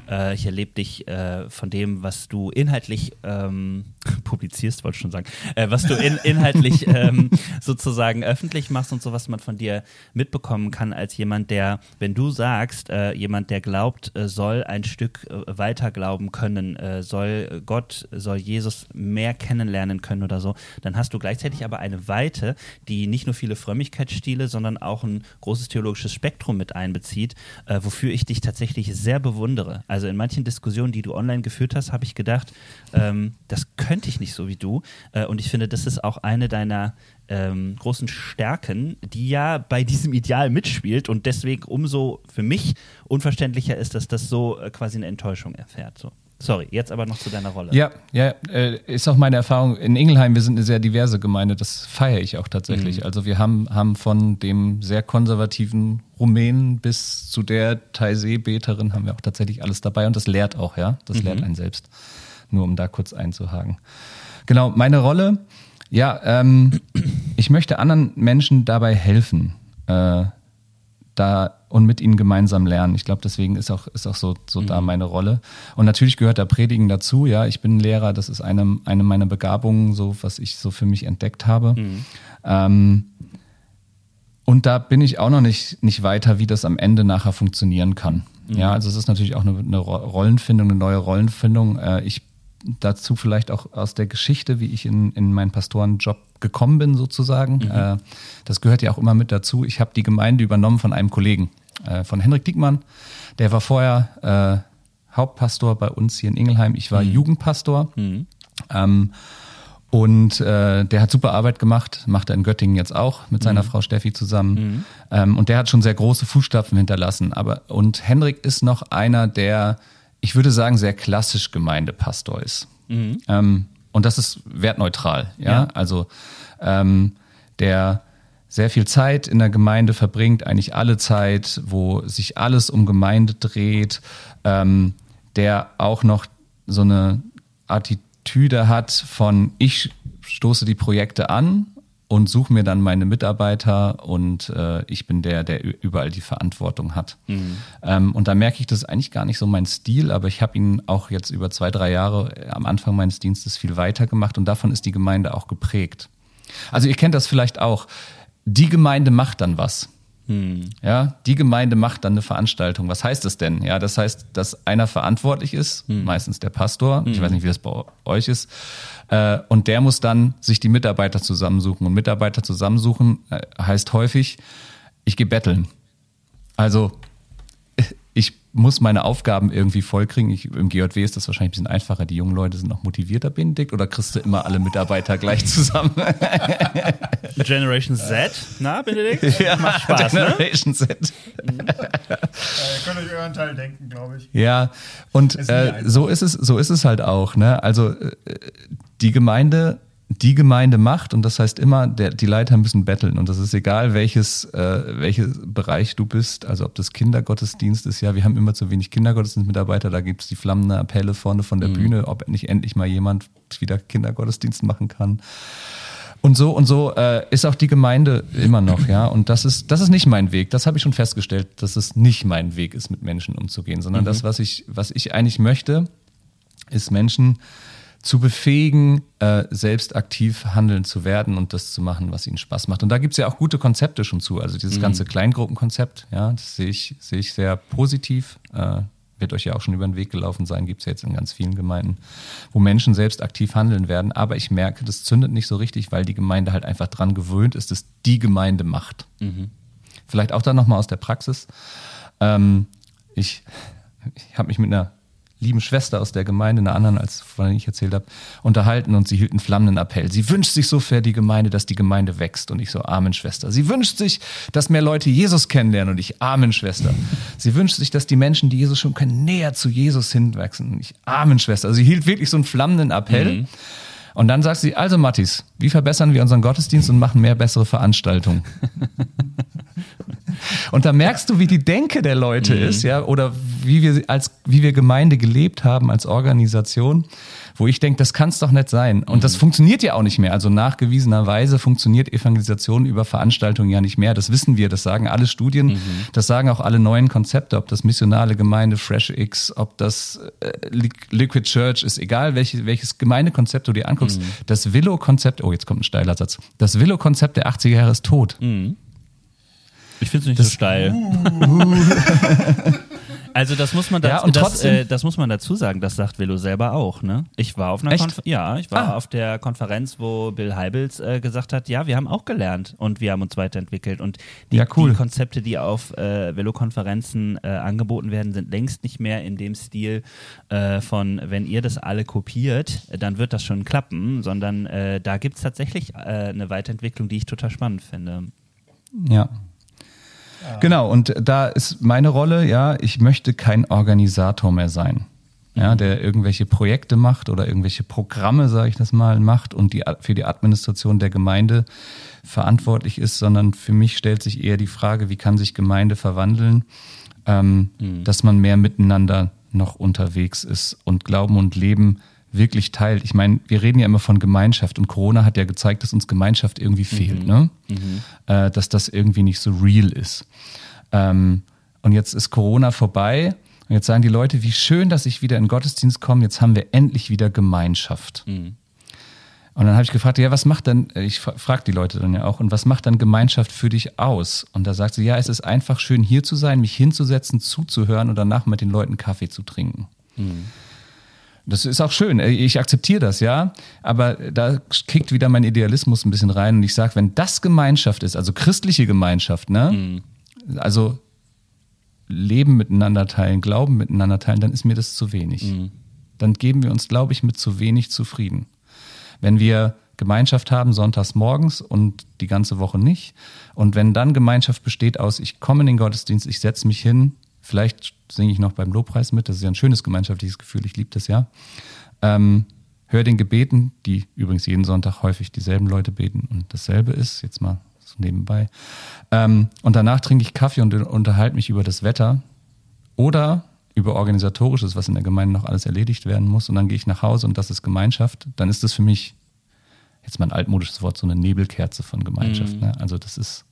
A: äh, ich erlebe dich äh, von dem, was du inhaltlich ähm, publizierst, wollte ich schon sagen, äh, was du in, inhaltlich ähm, sozusagen öffentlich machst und so, was man von dir mitbekommen kann, als jemand, der, wenn du sagst, äh, jemand, der glaubt, äh, soll ein Stück äh, weiter glauben können, soll Gott, soll Jesus mehr kennenlernen können oder so, dann hast du gleichzeitig aber eine Weite, die nicht nur viele Frömmigkeitsstile, sondern auch ein großes theologisches Spektrum mit einbezieht, äh, wofür ich dich tatsächlich sehr bewundere. Also in manchen Diskussionen, die du online geführt hast, habe ich gedacht, ähm, das könnte ich nicht so wie du. Äh, und ich finde, das ist auch eine deiner ähm, großen Stärken, die ja bei diesem Ideal mitspielt und deswegen umso für mich unverständlicher ist, dass das so äh, quasi eine Enttäuschung erfährt. So. Sorry, jetzt aber noch zu deiner Rolle.
C: Ja, ja, äh, ist auch meine Erfahrung. In Ingelheim, wir sind eine sehr diverse Gemeinde, das feiere ich auch tatsächlich.
A: Mhm.
C: Also wir haben, haben von dem sehr konservativen Rumänen bis zu der Taizé-Beterin haben wir auch tatsächlich alles dabei und das lehrt auch, ja. Das
A: Mhm.
C: lehrt einen selbst. Nur um da kurz einzuhaken. Genau, meine Rolle, ja, ähm, ich möchte anderen Menschen dabei helfen. Äh, da und mit ihnen gemeinsam lernen. Ich glaube, deswegen ist auch, ist auch so, so da meine Rolle. Und natürlich gehört da Predigen dazu. Ja, ich bin Lehrer, das ist eine, eine meiner Begabungen, so was ich so für mich entdeckt habe. Ähm, und da bin ich auch noch nicht, nicht weiter, wie das am Ende nachher funktionieren kann. Ja, also es ist natürlich auch eine, eine Ro- Rollenfindung, eine neue Rollenfindung. Äh, ich dazu vielleicht auch aus der Geschichte, wie ich in, in meinen Pastorenjob gekommen bin, sozusagen. Äh, das gehört ja auch immer mit dazu. Ich habe die Gemeinde übernommen von einem Kollegen, äh, von Henrik Diekmann. Der war vorher äh, Hauptpastor bei uns hier in Ingelheim. Ich war Jugendpastor. Ähm, und äh, der hat super Arbeit gemacht, macht er in Göttingen jetzt auch mit seiner Frau Steffi zusammen. Ähm, und der hat schon sehr große Fußstapfen hinterlassen. Aber und Henrik ist noch einer, der, ich würde sagen, sehr klassisch Gemeindepastor ist. Ähm, und das ist wertneutral, ja.
A: Ja.
C: Also ähm, der sehr viel Zeit in der Gemeinde verbringt, eigentlich alle Zeit, wo sich alles um Gemeinde dreht, ähm, der auch noch so eine Attitüde hat von ich stoße die Projekte an und suche mir dann meine Mitarbeiter und äh, ich bin der, der überall die Verantwortung hat. Ähm, und da merke ich, das ist eigentlich gar nicht so mein Stil, aber ich habe ihn auch jetzt über zwei, drei Jahre äh, am Anfang meines Dienstes viel weiter gemacht und davon ist die Gemeinde auch geprägt. Also ihr kennt das vielleicht auch. Die Gemeinde macht dann was. Ja, die Gemeinde macht dann eine Veranstaltung. Was heißt das denn? Ja, das heißt, dass einer verantwortlich ist, meistens der Pastor. Ich weiß nicht, wie das bei euch ist. Äh, und der muss dann sich die Mitarbeiter zusammensuchen. Und Mitarbeiter zusammensuchen äh, heißt häufig, ich gehe betteln. Also muss meine Aufgaben irgendwie vollkriegen. Ich, Im GJW ist das wahrscheinlich ein bisschen einfacher. Die jungen Leute sind noch motivierter, Benedikt, oder kriegst du immer alle Mitarbeiter gleich zusammen?
A: Generation Z, na, Benedikt? Macht Spaß, ne?
C: Generation Z.
B: Äh, könnt euch euren Teil denken, glaube ich.
C: Ja, und
B: ist
C: äh, so ist es, so ist es halt auch. Ne? Also äh, die Gemeinde, die Gemeinde macht und das heißt immer, der, die Leiter müssen betteln und das ist egal, welches, äh, welches Bereich du bist. Also ob das Kindergottesdienst ist, ja, wir haben immer zu wenig Kindergottesdienstmitarbeiter, da gibt es die flammende Appelle vorne von der Bühne, ob nicht endlich mal jemand wieder Kindergottesdienst machen kann. Und so und so äh, ist auch die Gemeinde immer noch, ja. Und das ist, das ist nicht mein Weg. Das habe ich schon festgestellt, dass es nicht mein Weg ist, mit Menschen umzugehen, sondern das, was ich, was ich eigentlich möchte, ist Menschen zu befähigen, äh, selbst aktiv handeln zu werden und das zu machen, was ihnen Spaß macht. Und da gibt's ja auch gute Konzepte schon zu. Also dieses ganze Kleingruppenkonzept, ja, das sehe ich, sehe ich sehr positiv. Äh, wird euch ja auch schon über den Weg gelaufen sein, gibt's ja jetzt in ganz vielen Gemeinden, wo Menschen selbst aktiv handeln werden. Aber ich merke, das zündet nicht so richtig, weil die Gemeinde halt einfach dran gewöhnt ist, dass die Gemeinde macht. Vielleicht auch dann nochmal aus der Praxis. Ähm, ich ich habe mich mit einer lieben Schwester aus der Gemeinde, einer anderen, als von der ich erzählt habe, unterhalten und sie hielt einen flammenden Appell. Sie wünscht sich so für die Gemeinde, dass die Gemeinde wächst. Und ich so, Amen, Schwester. Sie wünscht sich, dass mehr Leute Jesus kennenlernen. Und ich, Amen, Schwester. Sie wünscht sich, dass die Menschen, die Jesus schon kennen, näher zu Jesus hinwachsen. Und ich, Amen, Schwester. Also sie hielt wirklich so einen flammenden Appell. Und dann sagt sie, also Mattis, wie verbessern wir unseren Gottesdienst und machen mehr bessere Veranstaltungen? Und da merkst du, wie die Denke der Leute
A: Mhm.
C: ist, ja, oder wie wir als, wie wir Gemeinde gelebt haben als Organisation, wo ich denke, das kann es doch nicht sein. Und
A: Mhm.
C: das funktioniert ja auch nicht mehr. Also nachgewiesenerweise funktioniert Evangelisation über Veranstaltungen ja nicht mehr. Das wissen wir, das sagen alle Studien,
A: Mhm.
C: das sagen auch alle neuen Konzepte, ob das missionale Gemeinde, Fresh X, ob das äh, Li- Liquid Church ist, egal welches, welches Gemeindekonzept du dir anguckst.
A: Mhm.
C: Das Willow-Konzept, oh, jetzt kommt ein steiler Satz. Das Willow-Konzept der 80er Jahre ist tot.
A: Ich finde es nicht so steil. also das muss man
C: Ja,
A: dazu,
C: und
A: das,
C: trotzdem-
A: äh, das muss man dazu sagen, das sagt Willow selber auch, ne? Ich war auf einer
C: Echt?
A: Konfer ja, ich war
C: Ah.
A: auf der Konferenz, wo Bill Heibels äh, gesagt hat, ja, wir haben auch gelernt und wir haben uns weiterentwickelt und die,
C: Ja, cool.
A: die Konzepte, die auf äh, Willow-Konferenzen äh, angeboten werden, sind längst nicht mehr in dem Stil äh, von, wenn ihr das alle kopiert, dann wird das schon klappen, sondern äh, da gibt es tatsächlich äh, eine Weiterentwicklung, die ich total spannend finde.
C: Ja. Genau, und da ist meine Rolle, ja, ich möchte kein Organisator mehr sein. Ja, der irgendwelche Projekte macht oder irgendwelche Programme, sage ich das mal, macht und die, für die Administration der Gemeinde verantwortlich ist, sondern für mich stellt sich eher die Frage, wie kann sich Gemeinde verwandeln, ähm, dass man mehr miteinander noch unterwegs ist und Glauben und Leben wirklich teilt. Ich meine, wir reden ja immer von Gemeinschaft und Corona hat ja gezeigt, dass uns Gemeinschaft irgendwie fehlt, ne? Äh, dass das irgendwie nicht so real ist. Ähm, und jetzt ist Corona vorbei und jetzt sagen die Leute, wie schön, dass ich wieder in den Gottesdienst komme, jetzt haben wir endlich wieder Gemeinschaft. Und dann habe ich gefragt, ja, was macht dann, ich frage die Leute dann ja auch, und was macht dann Gemeinschaft für dich aus? Und da sagt sie, ja, es ist einfach schön hier zu sein, mich hinzusetzen, zuzuhören und danach mit den Leuten Kaffee zu trinken. Das ist auch schön. Ich akzeptiere das, ja. Aber da kickt wieder mein Idealismus ein bisschen rein und ich sage, wenn das Gemeinschaft ist, also christliche Gemeinschaft, ne? Also Leben miteinander teilen, Glauben miteinander teilen, dann ist mir das zu wenig. Dann geben wir uns, glaube ich, mit zu wenig zufrieden. Wenn wir Gemeinschaft haben sonntags morgens und die ganze Woche nicht und wenn dann Gemeinschaft besteht aus, ich komme in den Gottesdienst, ich setze mich hin, vielleicht singe ich noch beim Lobpreis mit, das ist ja ein schönes gemeinschaftliches Gefühl, ich liebe das ja. Ähm, hör den Gebeten, die übrigens jeden Sonntag häufig dieselben Leute beten und dasselbe ist, jetzt mal so nebenbei. Ähm, und danach trinke ich Kaffee und unterhalte mich über das Wetter oder über organisatorisches, was in der Gemeinde noch alles erledigt werden muss. Und dann gehe ich nach Hause und das ist Gemeinschaft. Dann ist das für mich, jetzt mal ein altmodisches Wort, so eine Nebelkerze von Gemeinschaft. Ne? Also das ist,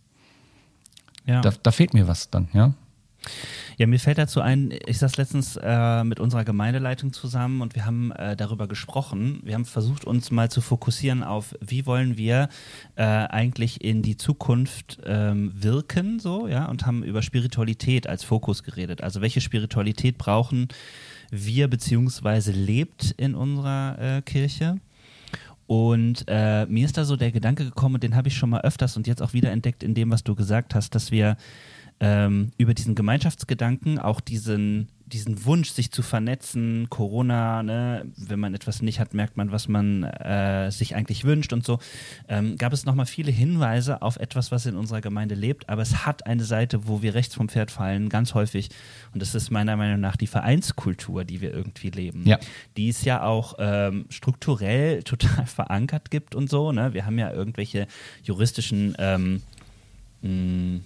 A: Ja.
C: da, da fehlt mir was dann, ja.
A: Ja, mir fällt dazu ein, ich saß letztens äh, mit unserer Gemeindeleitung zusammen und wir haben äh, darüber gesprochen. Wir haben versucht, uns mal zu fokussieren auf, wie wollen wir äh, eigentlich in die Zukunft ähm, wirken, so, ja, und haben über Spiritualität als Fokus geredet. Also welche Spiritualität brauchen wir beziehungsweise lebt in unserer äh, Kirche? Und äh, mir ist da so der Gedanke gekommen, und den habe ich schon mal öfters und jetzt auch wieder entdeckt in dem, was du gesagt hast, dass wir ähm, über diesen Gemeinschaftsgedanken, auch diesen, diesen Wunsch, sich zu vernetzen, Corona, ne, wenn man etwas nicht hat, merkt man, was man äh, sich eigentlich wünscht und so, ähm, gab es nochmal viele Hinweise auf etwas, was in unserer Gemeinde lebt, aber es hat eine Seite, wo wir rechts vom Pferd fallen, ganz häufig, und das ist meiner Meinung nach die Vereinskultur, die wir irgendwie leben,
C: Ja.
A: die es ja auch ähm, strukturell total verankert gibt und so, ne, wir haben ja irgendwelche juristischen ähm, mh,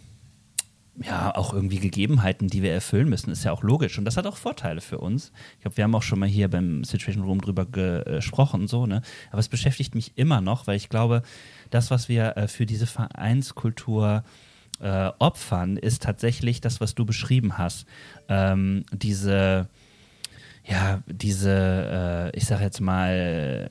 A: ja, auch irgendwie Gegebenheiten, die wir erfüllen müssen, ist ja auch logisch. Und das hat auch Vorteile für uns. Ich glaube, wir haben auch schon mal hier beim Situation Room drüber gesprochen, so, ne? Aber es beschäftigt mich immer noch, weil ich glaube, das, was wir äh, für diese Vereinskultur äh, opfern, ist tatsächlich das, was du beschrieben hast. Ähm, diese, ja, diese, äh, ich sag jetzt mal,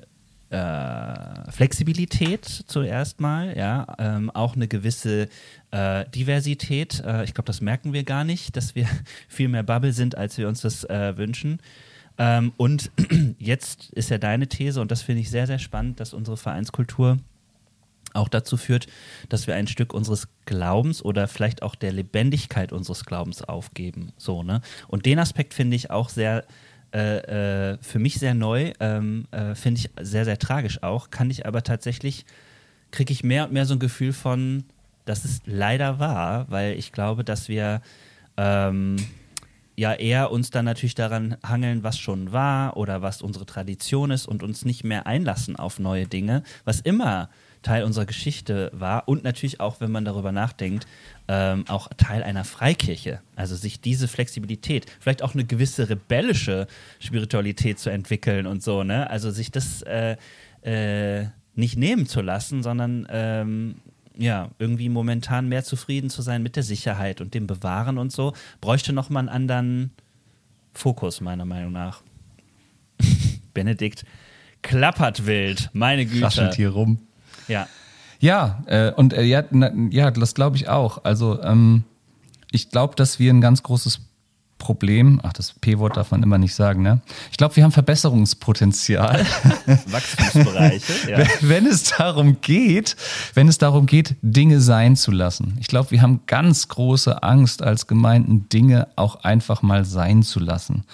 A: äh, Flexibilität zuerst mal, ja, ähm, auch eine gewisse äh, Diversität. Äh, ich glaube, das merken wir gar nicht, dass wir viel mehr Bubble sind, als wir uns das äh, wünschen. Ähm, und jetzt ist ja deine These, und das finde ich sehr, sehr spannend, dass unsere Vereinskultur auch dazu führt, dass wir ein Stück unseres Glaubens oder vielleicht auch der Lebendigkeit unseres Glaubens aufgeben. So, ne? Und den Aspekt finde ich auch sehr, äh, äh, für mich sehr neu, ähm, äh, finde ich sehr, sehr tragisch auch, kann ich aber tatsächlich, kriege ich mehr und mehr so ein Gefühl von, das ist leider wahr, weil ich glaube, dass wir ähm, ja eher uns dann natürlich daran hangeln, was schon war oder was unsere Tradition ist und uns nicht mehr einlassen auf neue Dinge, was immer Teil unserer Geschichte war und natürlich auch, wenn man darüber nachdenkt, ähm, auch Teil einer Freikirche. Also sich diese Flexibilität, vielleicht auch eine gewisse rebellische Spiritualität zu entwickeln und so, ne? Also sich das äh, äh, nicht nehmen zu lassen, sondern ähm, ja, irgendwie momentan mehr zufrieden zu sein mit der Sicherheit und dem Bewahren und so, bräuchte nochmal einen anderen Fokus, meiner Meinung nach. Benedikt klappert wild, meine Güte.
C: Raschelt hier rum.
A: Ja.
C: Ja, äh, und äh, ja, na, ja, das glaube ich auch. Also ähm, ich glaube, dass wir ein ganz großes Problem, ach, das P-Wort darf man immer nicht sagen, ne? Ich glaube, wir haben Verbesserungspotenzial.
A: Wachstumsbereiche, ja.
C: Wenn es darum geht, wenn es darum geht, Dinge sein zu lassen. Ich glaube, wir haben ganz große Angst als Gemeinden, Dinge auch einfach mal sein zu lassen.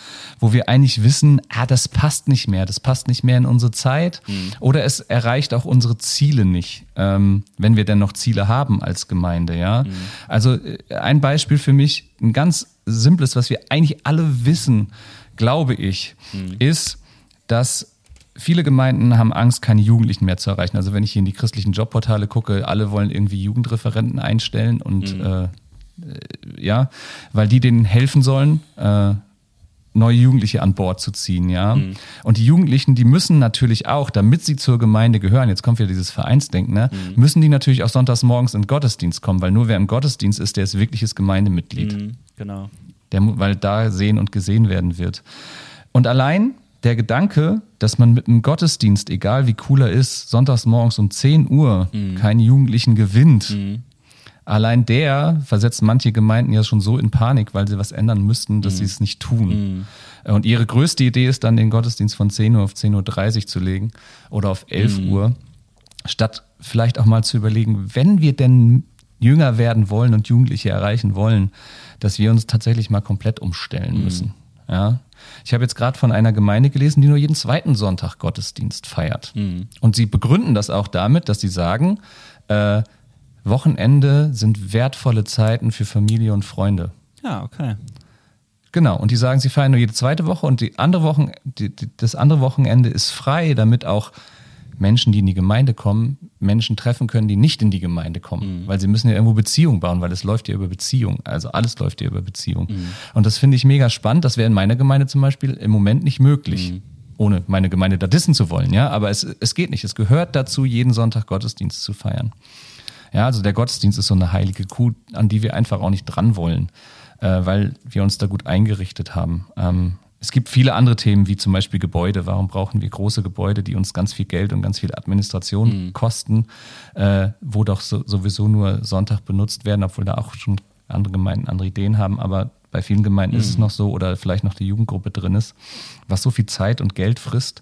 C: Wo wir eigentlich wissen, ah, das passt nicht mehr, das passt nicht mehr in unsere Zeit
A: Mhm.
C: oder es erreicht auch unsere Ziele nicht, ähm, wenn wir denn noch Ziele haben als Gemeinde, ja.
A: Mhm.
C: Also äh, ein Beispiel für mich, ein ganz simples, was wir eigentlich alle wissen, glaube ich,
A: Mhm.
C: ist, dass viele Gemeinden haben Angst, keine Jugendlichen mehr zu erreichen. Also wenn ich hier in die christlichen Jobportale gucke, alle wollen irgendwie Jugendreferenten einstellen und
A: Mhm.
C: äh, äh, ja, weil die denen helfen sollen, äh, neue Jugendliche an Bord zu ziehen, ja.
A: Mhm.
C: Und die Jugendlichen, die müssen natürlich auch, damit sie zur Gemeinde gehören, jetzt kommt wieder dieses Vereinsdenken, ne,
A: Mhm.
C: müssen die natürlich auch sonntags morgens in den Gottesdienst kommen, weil nur wer im Gottesdienst ist, der ist wirkliches Gemeindemitglied
A: Mhm, genau.
C: der, weil da sehen und gesehen werden wird. Und allein der Gedanke, dass man mit einem Gottesdienst, egal wie cool er ist, sonntags morgens um 10 Uhr keinen Jugendlichen gewinnt, allein der versetzt manche Gemeinden ja schon so in Panik, weil sie was ändern müssten, dass sie es nicht tun. Und ihre größte Idee ist dann, den Gottesdienst von 10 Uhr auf 10.30 Uhr zu legen oder auf 11 Uhr, statt vielleicht auch mal zu überlegen, wenn wir denn jünger werden wollen und Jugendliche erreichen wollen, dass wir uns tatsächlich mal komplett umstellen müssen. Ja. Ich habe jetzt gerade von einer Gemeinde gelesen, die nur jeden zweiten Sonntag Gottesdienst feiert. Und sie begründen das auch damit, dass sie sagen, äh, Wochenende sind wertvolle Zeiten für Familie und Freunde.
A: Ja, okay.
C: Genau, und die sagen, sie feiern nur jede zweite Woche und die andere Wochen, die, die, das andere Wochenende ist frei, damit auch Menschen, die in die Gemeinde kommen, Menschen treffen können, die nicht in die Gemeinde kommen. Weil sie müssen ja irgendwo Beziehung bauen, weil es läuft ja über Beziehung. Also alles läuft ja über Beziehung. Und das finde ich mega spannend. Das wäre in meiner Gemeinde zum Beispiel im Moment nicht möglich. Ohne meine Gemeinde da dissen zu wollen, ja. Aber es, es geht nicht. Es gehört dazu, jeden Sonntag Gottesdienst zu feiern. Ja, also der Gottesdienst ist so eine heilige Kuh, an die wir einfach auch nicht dran wollen, äh, weil wir uns da gut eingerichtet haben. Ähm, es gibt viele andere Themen, wie zum Beispiel Gebäude. Warum brauchen wir große Gebäude, die uns ganz viel Geld und ganz viel Administration kosten, äh, wo doch so, sowieso nur Sonntag benutzt werden, obwohl da auch schon andere Gemeinden andere Ideen haben. Aber bei vielen Gemeinden ist es noch so oder vielleicht noch die Jugendgruppe drin ist, was so viel Zeit und Geld frisst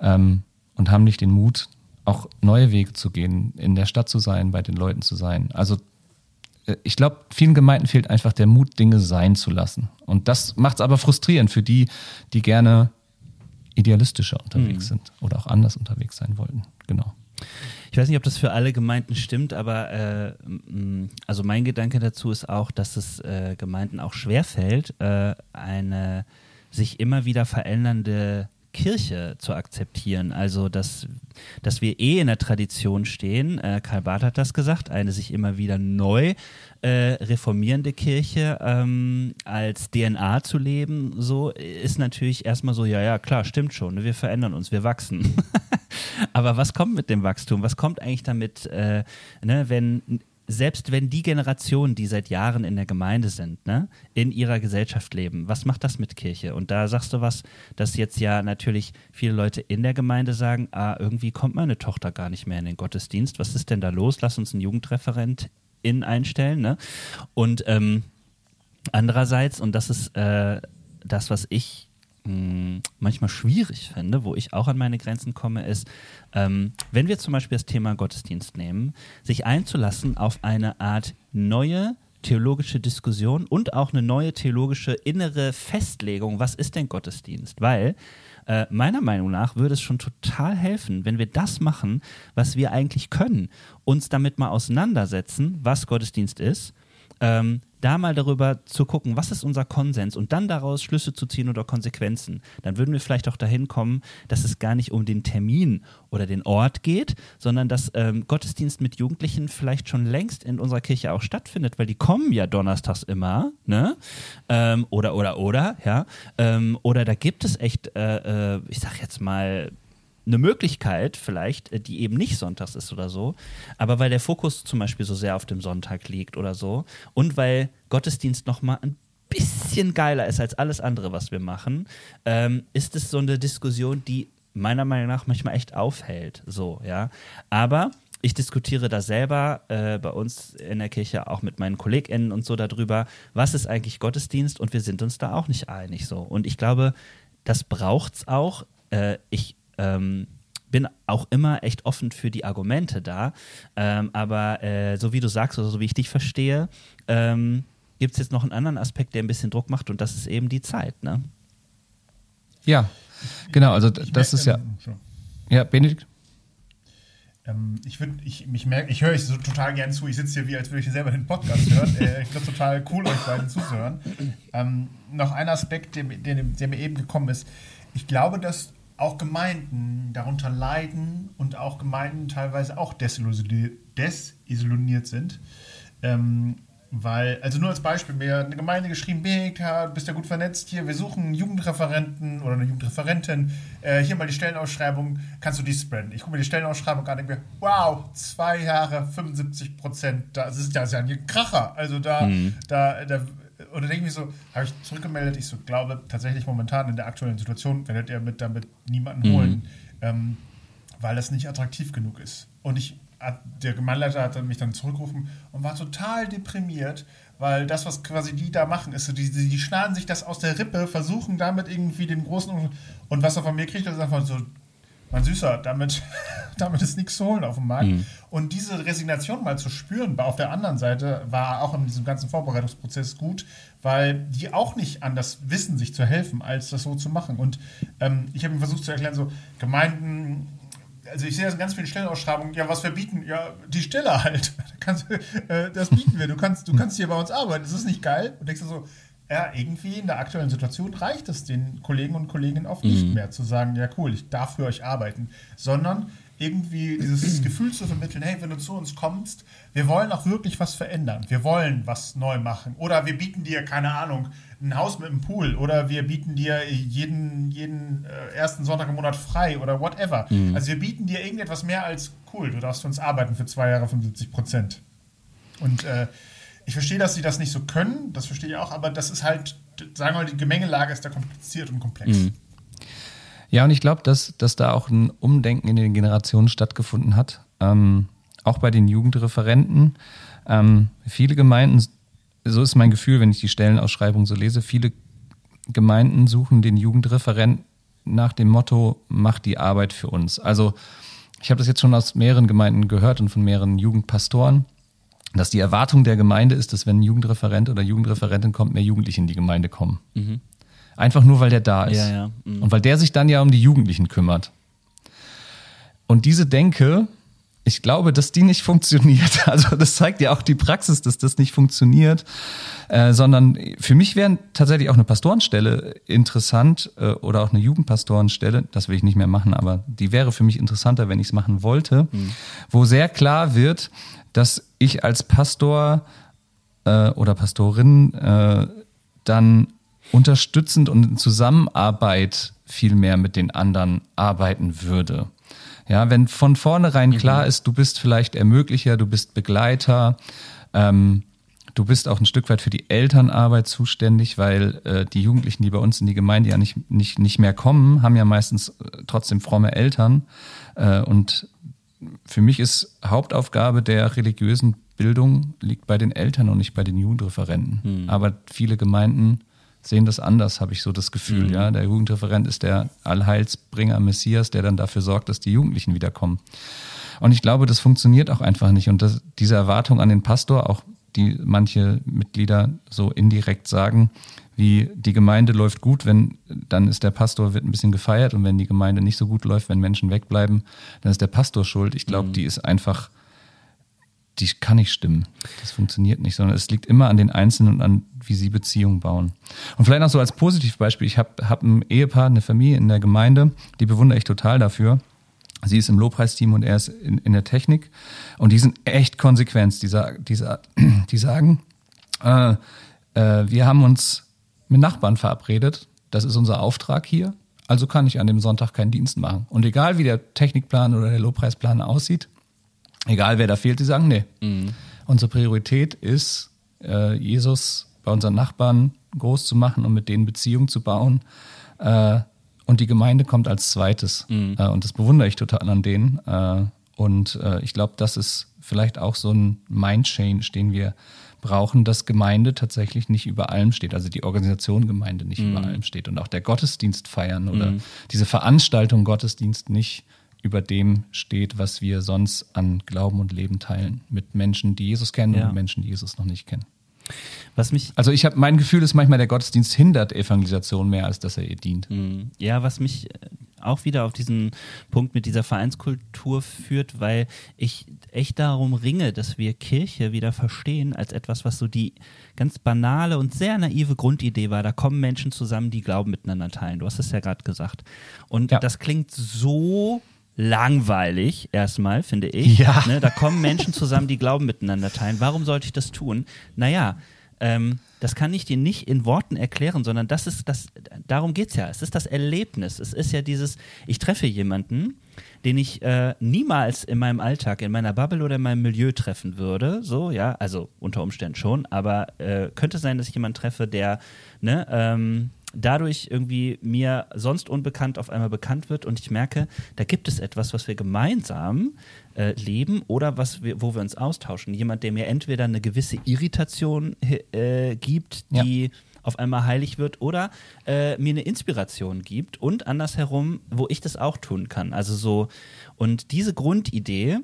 C: ähm, und haben nicht den Mut, auch neue Wege zu gehen, in der Stadt zu sein, bei den Leuten zu sein. Also äh, ich glaube, vielen Gemeinden fehlt einfach der Mut, Dinge sein zu lassen. Und das macht es aber frustrierend für die, die gerne idealistischer unterwegs sind oder auch anders unterwegs sein wollten. Genau.
A: Ich weiß nicht, ob das für alle Gemeinden stimmt, aber äh, also mein Gedanke dazu ist auch, dass es äh, Gemeinden auch schwerfällt, äh, eine sich immer wieder verändernde Kirche zu akzeptieren. Also, dass, dass wir eh in der Tradition stehen, äh, Karl Barth hat das gesagt, eine sich immer wieder neu äh, reformierende Kirche ähm, als DNA zu leben, so ist natürlich erstmal so, ja, ja, klar, stimmt schon, ne, wir verändern uns, wir wachsen. Aber was kommt mit dem Wachstum? Was kommt eigentlich damit, äh, ne, wenn selbst wenn die Generationen, die seit Jahren in der Gemeinde sind, ne, in ihrer Gesellschaft leben, was macht das mit Kirche? Und da sagst du was, dass jetzt ja natürlich viele Leute in der Gemeinde sagen, ah, irgendwie kommt meine Tochter gar nicht mehr in den Gottesdienst. Was ist denn da los? Lass uns einen Jugendreferent in einstellen, ne? Und ähm, andererseits, und das ist äh, das, was ich mh, manchmal schwierig finde, wo ich auch an meine Grenzen komme, ist, ähm, wenn wir zum Beispiel das Thema Gottesdienst nehmen, sich einzulassen auf eine Art neue theologische Diskussion und auch eine neue theologische innere Festlegung, was ist denn Gottesdienst? Weil äh, meiner Meinung nach würde es schon total helfen, wenn wir das machen, was wir eigentlich können, uns damit mal auseinandersetzen, was Gottesdienst ist, ähm, da mal darüber zu gucken, was ist unser Konsens und dann daraus Schlüsse zu ziehen oder Konsequenzen, dann würden wir vielleicht auch dahin kommen, dass es gar nicht um den Termin oder den Ort geht, sondern dass ähm, Gottesdienst mit Jugendlichen vielleicht schon längst in unserer Kirche auch stattfindet, weil die kommen ja donnerstags immer, ne? Ähm, oder, oder, oder, ja. Ähm, oder da gibt es echt, äh, äh, ich sag jetzt mal, eine Möglichkeit vielleicht, äh, die eben nicht sonntags ist oder so, aber weil der Fokus zum Beispiel so sehr auf dem Sonntag liegt oder so und weil Gottesdienst nochmal ein bisschen geiler ist als alles andere, was wir machen, ähm, ist es so eine Diskussion, die meiner Meinung nach manchmal echt aufhält. So, ja. Aber ich diskutiere da selber äh, bei uns in der Kirche auch mit meinen KollegInnen und so darüber, was ist eigentlich Gottesdienst und wir sind uns da auch nicht einig so. Und ich glaube, das braucht's auch. Äh, ich ähm, bin auch immer echt offen für die Argumente da. Ähm, aber äh, so wie du sagst oder so wie ich dich verstehe, ähm, gibt es jetzt noch einen anderen Aspekt, der ein bisschen Druck macht und das ist eben die Zeit, ne?
C: Ja, genau, also das ist ja. Ja, Benedikt?
B: Ähm, ich würde, ich, mich merke, ich höre euch so total gern zu. Ich sitze hier wie, als würde ich selber den Podcast hören. äh, ich finde total cool, euch beiden zuzuhören. Ähm, noch ein Aspekt, der, der, der, mir eben gekommen ist. Ich glaube, dass auch Gemeinden darunter leiden und auch Gemeinden teilweise auch desillusioniert sind. Ähm, weil, also nur als Beispiel, mir hat eine Gemeinde geschrieben, BK, bist ja gut vernetzt hier, wir suchen einen Jugendreferenten oder eine Jugendreferentin, äh, hier mal die Stellenausschreibung, kannst du die spreaden? Ich gucke mir die Stellenausschreibung an und denke mir, wow, zwei Jahre, 75 Prozent, das ist, das ist ja ein Kracher. Also da, mhm. da, da und dann denke ich mir so, habe ich zurückgemeldet, ich so glaube tatsächlich momentan in der aktuellen Situation werdet ihr mit damit niemanden mhm. holen, ähm, weil das nicht attraktiv genug ist. Und ich, der Gemeinleiter hat mich dann zurückgerufen und war total deprimiert, weil das, was quasi die da machen, ist so, die, die schneiden sich das aus der Rippe, versuchen damit irgendwie den großen und was er von mir kriegt, ist einfach so, mein Süßer, damit, damit ist nichts zu holen auf dem Markt. Mhm. Und diese Resignation mal zu spüren, auf der anderen Seite war auch in diesem ganzen Vorbereitungsprozess gut, weil die auch nicht anders wissen, sich zu helfen, als das so zu machen. Und ähm, ich habe ihm versucht zu erklären, so Gemeinden, also ich sehe das in ganz vielen Stellenausschreibungen, ja, was wir bieten, ja, die Stelle halt. Äh, das bieten wir, du kannst, du kannst hier bei uns arbeiten, das ist nicht geil. Und denkst du so, ja, irgendwie in der aktuellen Situation reicht es den Kollegen und Kolleginnen oft mhm. nicht mehr zu sagen, ja cool, ich darf für euch arbeiten, sondern irgendwie dieses Gefühl zu vermitteln, hey, wenn du zu uns kommst, wir wollen auch wirklich was verändern, wir wollen was neu machen oder wir bieten dir, keine Ahnung, ein Haus mit einem Pool oder wir bieten dir jeden, jeden äh, ersten Sonntag im Monat frei oder whatever. Mhm. Also wir bieten dir irgendetwas mehr als cool, du darfst für uns arbeiten für zwei Jahre 75 Prozent. Und äh, ich verstehe, dass sie das nicht so können, das verstehe ich auch, aber das ist halt, sagen wir mal, die Gemengelage ist da kompliziert und komplex. Mhm.
C: Ja, und ich glaube, dass, dass da auch ein Umdenken in den Generationen stattgefunden hat. Ähm, auch bei den Jugendreferenten. Ähm, viele Gemeinden, so ist mein Gefühl, wenn ich die Stellenausschreibung so lese, viele Gemeinden suchen den Jugendreferent nach dem Motto, mach die Arbeit für uns. Also ich habe das jetzt schon aus mehreren Gemeinden gehört und von mehreren Jugendpastoren dass die Erwartung der Gemeinde ist, dass wenn ein Jugendreferent oder Jugendreferentin kommt, mehr Jugendliche in die Gemeinde kommen. Mhm. Einfach nur, weil der da ist.
A: Ja, ja. Mhm.
C: Und weil der sich dann ja um die Jugendlichen kümmert. Und diese Denke, ich glaube, dass die nicht funktioniert. Also das zeigt ja auch die Praxis, dass das nicht funktioniert. Äh, sondern für mich wäre tatsächlich auch eine Pastorenstelle interessant äh, oder auch eine Jugendpastorenstelle. Das will ich nicht mehr machen, aber die wäre für mich interessanter, wenn ich es machen wollte, mhm. wo sehr klar wird, dass ich als Pastor äh, oder Pastorin äh, dann unterstützend und in Zusammenarbeit viel mehr mit den anderen arbeiten würde. Ja, wenn von vornherein mhm. klar ist, du bist vielleicht Ermöglicher, du bist Begleiter, ähm, du bist auch ein Stück weit für die Elternarbeit zuständig, weil äh, die Jugendlichen, die bei uns in die Gemeinde ja nicht, nicht, nicht mehr kommen, haben ja meistens äh, trotzdem fromme Eltern. Äh, und für mich ist Hauptaufgabe der religiösen Bildung liegt bei den Eltern und nicht bei den Jugendreferenten. Hm. Aber viele Gemeinden sehen das anders, habe ich so das Gefühl. Mhm. Ja, der Jugendreferent ist der Allheilsbringer Messias, der dann dafür sorgt, dass die Jugendlichen wiederkommen. Und ich glaube, das funktioniert auch einfach nicht. Und das, diese Erwartung an den Pastor, auch die manche Mitglieder so indirekt sagen, wie die Gemeinde läuft gut, wenn dann ist der Pastor wird ein bisschen gefeiert und wenn die Gemeinde nicht so gut läuft, wenn Menschen wegbleiben, dann ist der Pastor schuld. Ich glaube, mhm. die ist einfach die kann nicht stimmen. Das funktioniert nicht, sondern es liegt immer an den Einzelnen und an, wie sie Beziehungen bauen. Und vielleicht noch so als Positivbeispiel, ich habe hab ein Ehepaar, eine Familie in der Gemeinde, die bewundere ich total dafür. Sie ist im Lobpreisteam und er ist in, in der Technik. Und die sind echt konsequent. Die, die, die sagen, äh, äh, wir haben uns mit Nachbarn verabredet. Das ist unser Auftrag hier. Also kann ich an dem Sonntag keinen Dienst machen. Und egal wie der Technikplan oder der Lobpreisplan aussieht, egal wer da fehlt, die sagen, nee. Mhm. Unsere Priorität ist, äh, Jesus bei unseren Nachbarn groß zu machen und mit denen Beziehungen zu bauen. Äh, und die Gemeinde kommt als zweites. Mhm. Äh, und das bewundere ich total an denen. Äh, und äh, ich glaube, das ist vielleicht auch so ein Mind-Change, den wir brauchen, dass Gemeinde tatsächlich nicht über allem steht, also die Organisation Gemeinde nicht mhm. über allem steht und auch der Gottesdienst feiern oder mhm. diese Veranstaltung Gottesdienst nicht über dem steht, was wir sonst an Glauben und Leben teilen mit Menschen, die Jesus kennen ja. und Menschen, die Jesus noch nicht kennen.
A: Was mich
C: also ich habe mein Gefühl ist manchmal der Gottesdienst hindert Evangelisation mehr als dass er ihr dient.
A: Mhm. Ja, was mich äh, auch wieder auf diesen Punkt mit dieser Vereinskultur führt, weil ich echt darum ringe, dass wir Kirche wieder verstehen als etwas, was so die ganz banale und sehr naive Grundidee war. Da kommen Menschen zusammen, die Glauben miteinander teilen. Du hast es ja gerade gesagt. Und ja. das klingt so langweilig erstmal, finde ich.
C: Ja.
A: Ne, da kommen Menschen zusammen, die Glauben miteinander teilen. Warum sollte ich das tun? Naja, ähm, das kann ich dir nicht in Worten erklären, sondern das ist das, darum geht es ja. Es ist das Erlebnis. Es ist ja dieses, ich treffe jemanden, den ich äh, niemals in meinem Alltag, in meiner Bubble oder in meinem Milieu treffen würde. So, ja, also unter Umständen schon, aber äh, könnte sein, dass ich jemanden treffe, der, ne, ähm, dadurch irgendwie mir sonst unbekannt auf einmal bekannt wird und ich merke, da gibt es etwas, was wir gemeinsam äh, leben oder was wir, wo wir uns austauschen. Jemand, der mir entweder eine gewisse Irritation äh, gibt, die ja. auf einmal heilig wird oder äh, mir eine Inspiration gibt und andersherum, wo ich das auch tun kann. Also so, und diese Grundidee,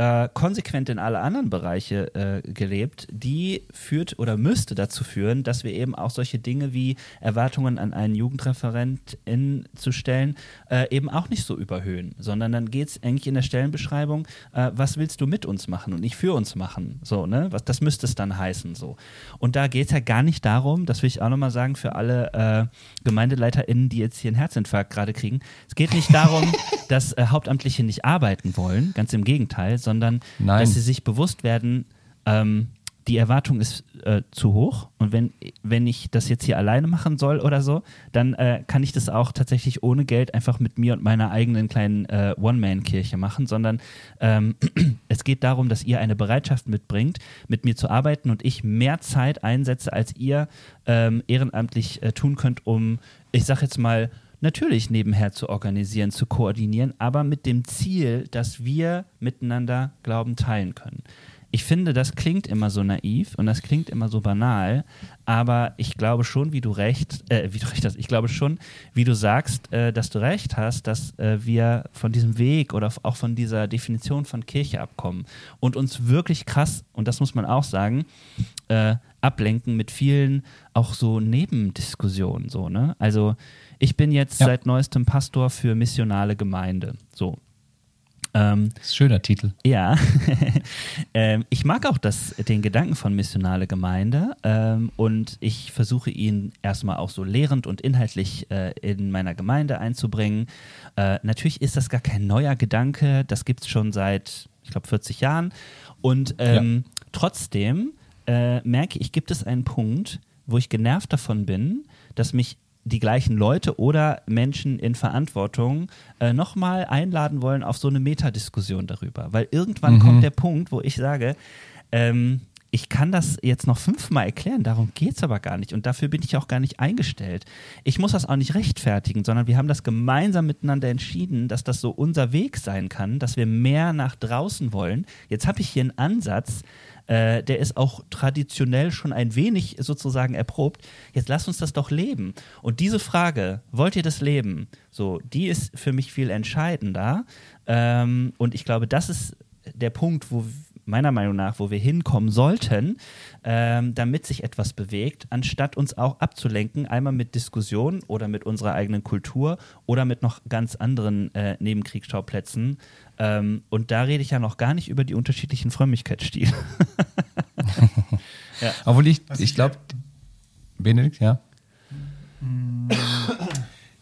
A: äh, konsequent in alle anderen Bereiche äh, gelebt, die führt oder müsste dazu führen, dass wir eben auch solche Dinge wie Erwartungen an einen Jugendreferent in, zu stellen, äh, eben auch nicht so überhöhen, sondern dann geht es eigentlich in der Stellenbeschreibung, äh, was willst du mit uns machen und nicht für uns machen, so, ne, was, das müsste es dann heißen, so. Und da geht es ja gar nicht darum, das will ich auch nochmal sagen für alle äh, GemeindeleiterInnen, die jetzt hier einen Herzinfarkt gerade kriegen, es geht nicht darum, dass äh, Hauptamtliche nicht arbeiten wollen, ganz im Gegenteil, sondern
C: Nein.
A: dass sie sich bewusst werden, ähm, die Erwartung ist äh, zu hoch und wenn, wenn ich das jetzt hier alleine machen soll oder so, dann äh, kann ich das auch tatsächlich ohne Geld einfach mit mir und meiner eigenen kleinen äh, One-Man-Kirche machen, sondern ähm, es geht darum, dass ihr eine Bereitschaft mitbringt, mit mir zu arbeiten und ich mehr Zeit einsetze, als ihr ähm, ehrenamtlich äh, tun könnt, um, ich sag jetzt mal, natürlich nebenher zu organisieren, zu koordinieren, aber mit dem Ziel, dass wir miteinander Glauben teilen können. Ich finde, das klingt immer so naiv und das klingt immer so banal, aber ich glaube schon, wie du recht, äh, wie du recht hast, ich glaube schon, wie du sagst, äh, dass du recht hast, dass äh, wir von diesem Weg oder auch von dieser Definition von Kirche abkommen und uns wirklich krass, und das muss man auch sagen, äh, ablenken mit vielen auch so Nebendiskussionen, so, ne? Also, ich bin jetzt ja. seit neuestem Pastor für missionale Gemeinde. So.
C: Ähm, schöner Titel.
A: Ja. ähm, ich mag auch das, den Gedanken von missionale Gemeinde ähm, und ich versuche ihn erstmal auch so lehrend und inhaltlich äh, in meiner Gemeinde einzubringen. Äh, natürlich ist das gar kein neuer Gedanke, das gibt es schon seit, ich glaube, 40 Jahren. Und ähm, ja. trotzdem äh, merke ich, gibt es einen Punkt, wo ich genervt davon bin, dass mich die gleichen Leute oder Menschen in Verantwortung äh, nochmal einladen wollen auf so eine Metadiskussion darüber. Weil irgendwann mhm. kommt der Punkt, wo ich sage, ähm, ich kann das jetzt noch fünfmal erklären, darum geht es aber gar nicht. Und dafür bin ich auch gar nicht eingestellt. Ich muss das auch nicht rechtfertigen, sondern wir haben das gemeinsam miteinander entschieden, dass das so unser Weg sein kann, dass wir mehr nach draußen wollen. Jetzt habe ich hier einen Ansatz, äh, der ist auch traditionell schon ein wenig sozusagen erprobt. Jetzt lasst uns das doch leben. Und diese Frage, wollt ihr das leben? So, die ist für mich viel entscheidender. Ähm, und ich glaube, das ist der Punkt, wo meiner Meinung nach, wo wir hinkommen sollten, ähm, damit sich etwas bewegt, anstatt uns auch abzulenken, einmal mit Diskussionen oder mit unserer eigenen Kultur oder mit noch ganz anderen äh, Nebenkriegsschauplätzen. Ähm, und da rede ich ja noch gar nicht über die unterschiedlichen Frömmigkeitsstile.
C: ja. Obwohl ich, ich glaube, Benedikt, ja.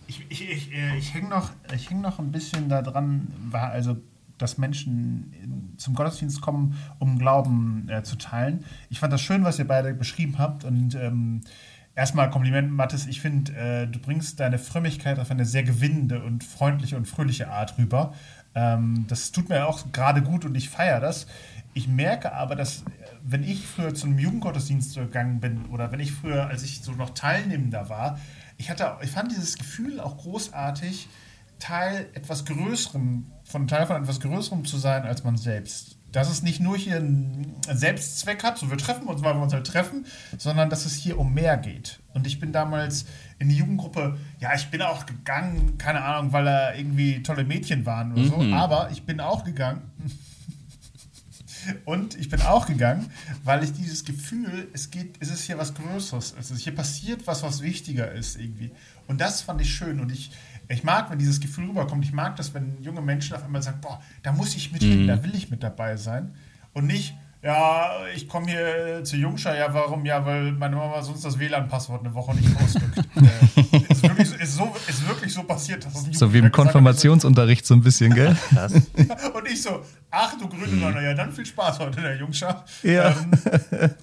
B: Ich, ich, ich, äh, ich hänge noch, häng noch ein bisschen daran, war also dass Menschen zum Gottesdienst kommen, um Glauben äh, zu teilen. Ich fand das schön, was ihr beide beschrieben habt und ähm, erstmal Kompliment, Mathis. Ich finde, äh, du bringst deine Frömmigkeit auf eine sehr gewinnende und freundliche und fröhliche Art rüber. Ähm, das tut mir auch gerade gut und ich feiere das. Ich merke aber, dass wenn ich früher zum Jugendgottesdienst gegangen bin oder wenn ich früher, als ich so noch Teilnehmender war, ich hatte, ich fand dieses Gefühl auch großartig, Teil etwas Größerem, von Teil von etwas Größerem zu sein als man selbst. Dass es nicht nur hier einen Selbstzweck hat, so wir treffen uns, weil wir uns halt treffen, sondern dass es hier um mehr geht. Und ich bin damals in die Jugendgruppe, ja, ich bin auch gegangen, keine Ahnung, weil da irgendwie tolle Mädchen waren oder mhm. so, aber ich bin auch gegangen. Und ich bin auch gegangen, weil ich dieses Gefühl, es geht, es ist hier was Größeres, es ist hier passiert was, was wichtiger ist irgendwie. Und das fand ich schön und ich, ich mag, wenn dieses Gefühl rüberkommt. Ich mag das, wenn junge Menschen auf einmal sagen, boah, da muss ich mit hin, mhm. da will ich mit dabei sein. Und nicht, ja, ich komme hier zu Jungschar, ja, warum? Ja, weil meine Mama sonst das WLAN-Passwort eine Woche nicht ausdrückt. äh, ist, wirklich, ist, so, ist wirklich so passiert. Dass
C: ein so wie im Konfirmationsunterricht so ein bisschen, gell?
B: und ich so, ach du grüne mhm. Nonne, ja, dann viel Spaß heute, der Jungschar. Ja. Ähm,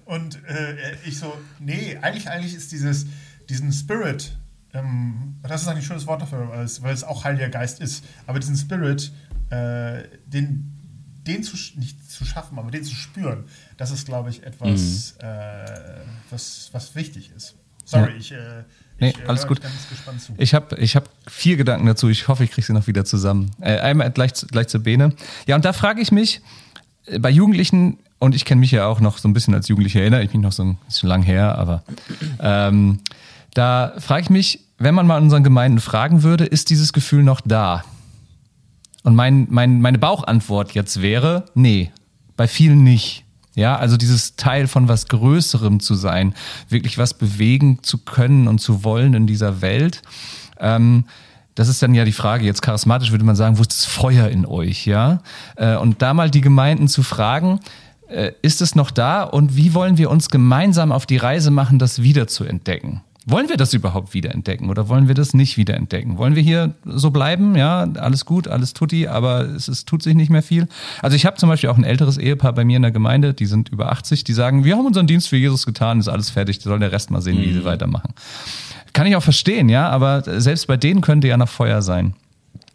B: und äh, ich so, nee, eigentlich, eigentlich ist dieses, diesen Spirit, ähm, das ist eigentlich ein schönes Wort dafür, weil es, weil es auch Heiliger Geist ist, aber diesen Spirit, äh, den, den zu, nicht zu schaffen, aber den zu spüren, das ist, glaube ich, etwas, mhm. äh, was, was wichtig ist. Sorry, ja. ich. Äh,
C: Nee, ich, äh, alles gut. Ich habe ich hab vier Gedanken dazu. Ich hoffe, ich kriege sie noch wieder zusammen. Äh, einmal gleich, gleich zur Bene. Ja, und da frage ich mich, äh, bei Jugendlichen, und ich kenne mich ja auch noch so ein bisschen als Jugendlicher, erinnere ich mich noch so ein bisschen lang her, aber ähm, da frage ich mich, wenn man mal in unseren Gemeinden fragen würde, ist dieses Gefühl noch da? Und mein, mein, meine Bauchantwort jetzt wäre, nee, bei vielen nicht. Ja, also dieses Teil von was Größerem zu sein, wirklich was bewegen zu können und zu wollen in dieser Welt. Ähm, das ist dann ja die Frage, jetzt charismatisch würde man sagen, wo ist das Feuer in euch, ja? Äh, und da mal die Gemeinden zu fragen, äh, ist es noch da und wie wollen wir uns gemeinsam auf die Reise machen, das wieder zu entdecken? Wollen wir das überhaupt wiederentdecken oder wollen wir das nicht wiederentdecken? Wollen wir hier so bleiben? Ja, alles gut, alles tutti, aber es, es tut sich nicht mehr viel. Also ich habe zum Beispiel auch ein älteres Ehepaar bei mir in der Gemeinde, die sind über 80, die sagen, wir haben unseren Dienst für Jesus getan, ist alles fertig, soll der Rest mal sehen, wie mhm. sie weitermachen. Kann ich auch verstehen, ja, aber selbst bei denen könnte ja noch Feuer sein.